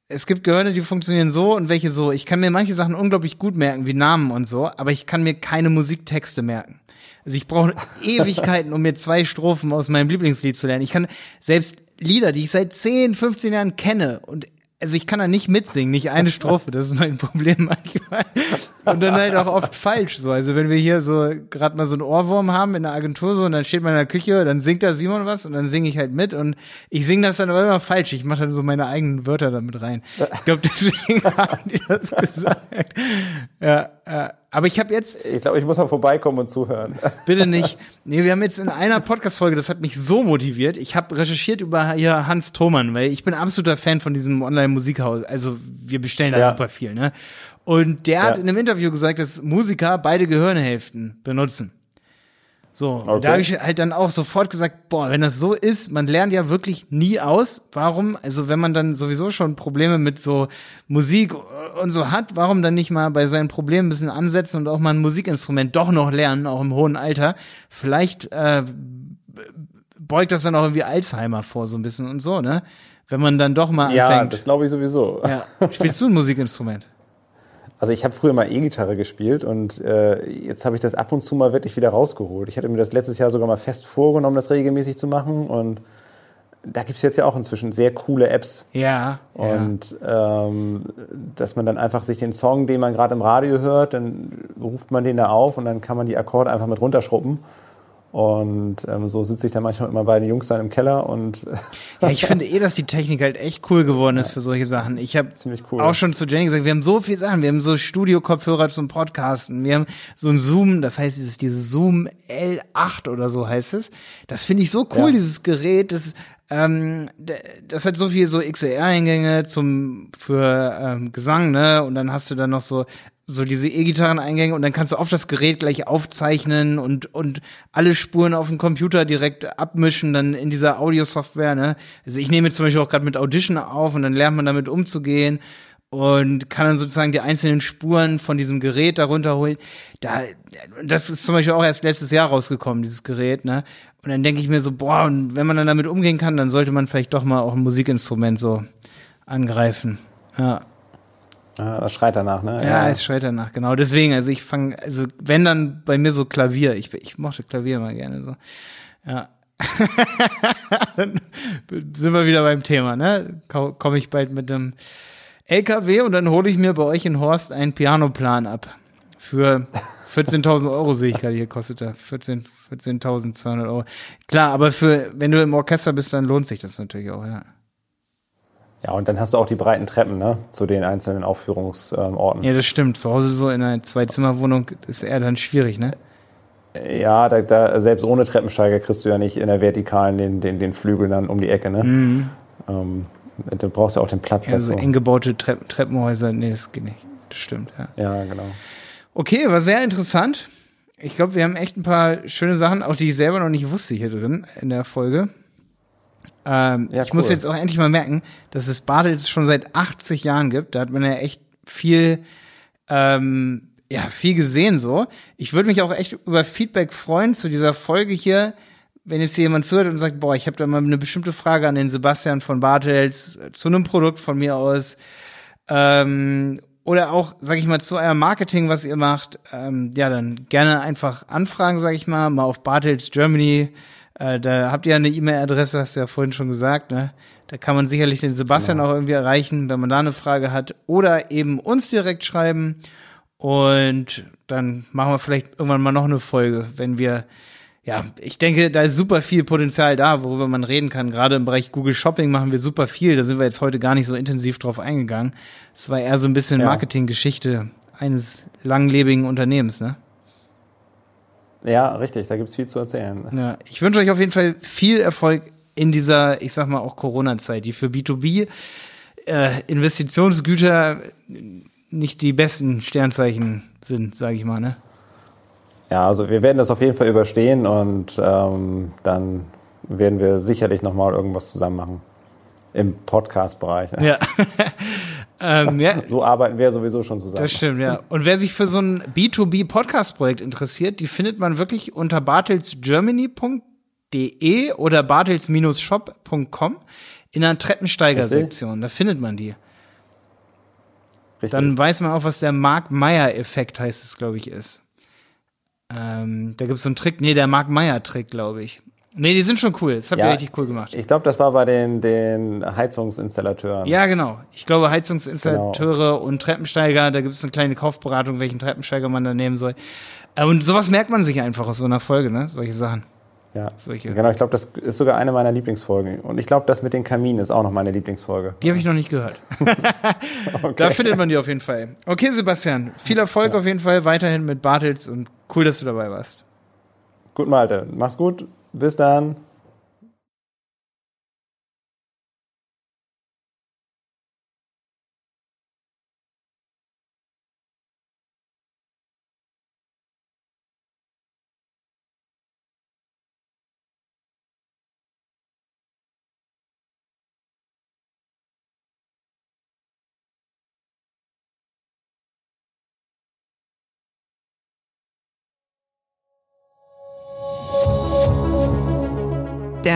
es gibt Gehörte, die funktionieren so und welche so. Ich kann mir manche Sachen unglaublich gut merken, wie Namen und so, aber ich kann mir keine Musiktexte merken. Also ich brauche Ewigkeiten, um mir zwei Strophen aus meinem Lieblingslied zu lernen. Ich kann selbst Lieder, die ich seit 10, 15 Jahren kenne und also ich kann da nicht mitsingen, nicht eine Strophe, das ist mein Problem manchmal. Und dann halt auch oft falsch so. Also wenn wir hier so gerade mal so einen Ohrwurm haben in der Agentur so und dann steht man in der Küche, dann singt da Simon was und dann singe ich halt mit und ich singe das dann aber immer falsch. Ich mache dann so meine eigenen Wörter damit rein. Ich glaube, deswegen haben die das gesagt. Ja, äh, aber ich habe jetzt ich glaube, ich muss mal vorbeikommen und zuhören. Bitte nicht. Nee, wir haben jetzt in einer Podcast-Folge, das hat mich so motiviert. Ich habe recherchiert über hier Hans Thomann, weil ich bin absoluter Fan von diesem Online-Musikhaus. Also wir bestellen da Ja. super viel, ne? Und der hat Ja. in einem Interview gesagt, dass Musiker beide Gehirnhälften benutzen. So, Okay. da habe ich halt dann auch sofort gesagt, boah, wenn das so ist, man lernt ja wirklich nie aus. Warum? Also wenn man dann sowieso schon Probleme mit so Musik und so hat, warum dann nicht mal bei seinen Problemen ein bisschen ansetzen und auch mal ein Musikinstrument doch noch lernen, auch im hohen Alter? Vielleicht äh, beugt das dann auch irgendwie Alzheimer vor so ein bisschen und so, ne? Wenn man dann doch mal Ja, anfängt. das glaube ich sowieso. ja. Spielst du ein Musikinstrument? Also ich habe früher mal E-Gitarre gespielt und äh, jetzt habe ich das ab und zu mal wirklich wieder rausgeholt. Ich hatte mir das letztes Jahr sogar mal fest vorgenommen, das regelmäßig zu machen und da gibt es jetzt ja auch inzwischen sehr coole Apps. Ja. ja. Und ähm, dass man dann einfach sich den Song, den man gerade im Radio hört, dann ruft man den da auf und dann kann man die Akkorde einfach mit runterschrubben. Und ähm, so sitze ich dann manchmal mit meinen beiden Jungs dann im Keller und Ja, ich finde eh, dass die Technik halt echt cool geworden ist für solche Sachen. Ich habe cool. auch schon zu Jenny gesagt, wir haben so viele Sachen. Wir haben so Studio-Kopfhörer zum Podcasten. Wir haben so ein Zoom, das heißt, dieses, dieses Zoom L8 oder so heißt es. Das finde ich so cool, Ja. dieses Gerät. Das, ähm, das hat so viel so XLR-Eingänge zum für ähm, Gesang, ne? Und dann hast du dann noch so so diese E-Gitarren-Eingänge und dann kannst du auf das Gerät gleich aufzeichnen und und alle Spuren auf dem Computer direkt abmischen dann in dieser Audio-Software, ne? Also ich nehme jetzt zum Beispiel auch gerade mit Audition auf und dann lernt man damit umzugehen und kann dann sozusagen die einzelnen Spuren von diesem Gerät darunter holen. Da, das ist zum Beispiel auch erst letztes Jahr rausgekommen, dieses Gerät, ne? Und dann denke ich mir so, boah, und wenn man dann damit umgehen kann, dann sollte man vielleicht doch mal auch ein Musikinstrument so angreifen. Ja. Ja, das schreit danach, ne? Ja, es schreit danach, genau. Deswegen, also ich fange, also wenn dann bei mir so Klavier, ich, ich mochte Klavier mal gerne so. Ja. dann sind wir wieder beim Thema, ne? Komme ich bald mit einem LKW und dann hole ich mir bei euch in Horst einen Pianoplan ab. Für 14.000 Euro sehe ich gerade hier, kostet er 14 14.200 Euro. Klar, aber für, wenn du im Orchester bist, dann lohnt sich das natürlich auch, ja. Ja, und dann hast du auch die breiten Treppen, ne? Zu den einzelnen Aufführungsorten. Ja, das stimmt. Zu Hause so in einer Zwei-Zimmer-Wohnung ist eher dann schwierig, ne? Ja, da, da, selbst ohne Treppensteiger kriegst du ja nicht in der Vertikalen den, den, den Flügel dann um die Ecke, ne? Ähm, du brauchst ja auch den Platz Mhm. Also dazu. eng gebaute Trepp Treppenhäuser, nee, das geht nicht. Das stimmt, ja. Ja, genau. Okay, war sehr interessant. Ich glaube, wir haben echt ein paar schöne Sachen, auch die ich selber noch nicht wusste hier drin in der Folge. Ähm, Ja, ich muss cool. jetzt auch endlich mal merken, dass es Bartels schon seit 80 Jahren gibt. Da hat man ja echt viel, ähm, ja, viel gesehen so. Ich würde mich auch echt über Feedback freuen zu dieser Folge hier. Wenn jetzt hier jemand zuhört und sagt, boah, ich habe da mal eine bestimmte Frage an den Sebastian von Bartels äh, zu einem Produkt von mir aus, ähm, oder auch, sag ich mal, zu eurem Marketing, was ihr macht, ähm, ja, dann gerne einfach anfragen, sag ich mal, mal auf Bartels Germany. Äh, da habt ihr eine E-Mail-Adresse, hast du ja vorhin schon gesagt, ne? Da kann man sicherlich den Sebastian auch irgendwie erreichen, wenn man da eine Frage hat. Oder eben uns direkt schreiben. Und dann machen wir vielleicht irgendwann mal noch eine Folge, wenn wir ja, ich denke, da ist super viel Potenzial da, worüber man reden kann. Gerade im Bereich Google Shopping machen wir super viel. Da sind wir jetzt heute gar nicht so intensiv drauf eingegangen. Es war eher so ein bisschen Ja. Marketinggeschichte eines langlebigen Unternehmens, ne? Ja, richtig, da gibt's viel zu erzählen. Ja, ich wünsche euch auf jeden Fall viel Erfolg in dieser, ich sag mal, auch Corona-Zeit, die für B2B äh, Investitionsgüter nicht die besten Sternzeichen sind, sage ich mal, ne? Ja, also wir werden das auf jeden Fall überstehen und ähm, dann werden wir sicherlich nochmal irgendwas zusammen machen. Im Podcast-Bereich. ne? Ja. ähm, ja, So arbeiten wir sowieso schon zusammen. Das stimmt, ja. Und wer sich für so ein B2B-Podcast-Projekt interessiert, die findet man wirklich unter bartelsgermany.de oder bartels-shop.com in der Treppensteiger-Sektion. Da findet man die. Richtig. Dann weiß man auch, was der Mark-Meyer-Effekt heißt es, glaube ich, ist. Ähm, da gibt es so einen Trick. Nee, der Mark-Meyer-Trick, glaube ich. Nee, die sind schon cool. Das habt ihr Ja, richtig cool gemacht. Ich glaube, das war bei den, den Heizungsinstallateuren. Ja, genau. Ich glaube, Heizungsinstallateure und Treppensteiger, da gibt es eine kleine Kaufberatung, welchen Treppensteiger man da nehmen soll. Äh, Und sowas merkt man sich einfach aus so einer Folge, ne? Solche Sachen. Ja. Solche. Genau, ich glaube, das ist sogar eine meiner Lieblingsfolgen. Und ich glaube, das mit den Kaminen ist auch noch meine Lieblingsfolge. Die habe ich noch nicht gehört. Da findet man die auf jeden Fall. Okay, Sebastian, viel Erfolg auf jeden Fall weiterhin mit Bartels und cool, dass du dabei warst. Gut, Malte. Mach's gut. Bis dann.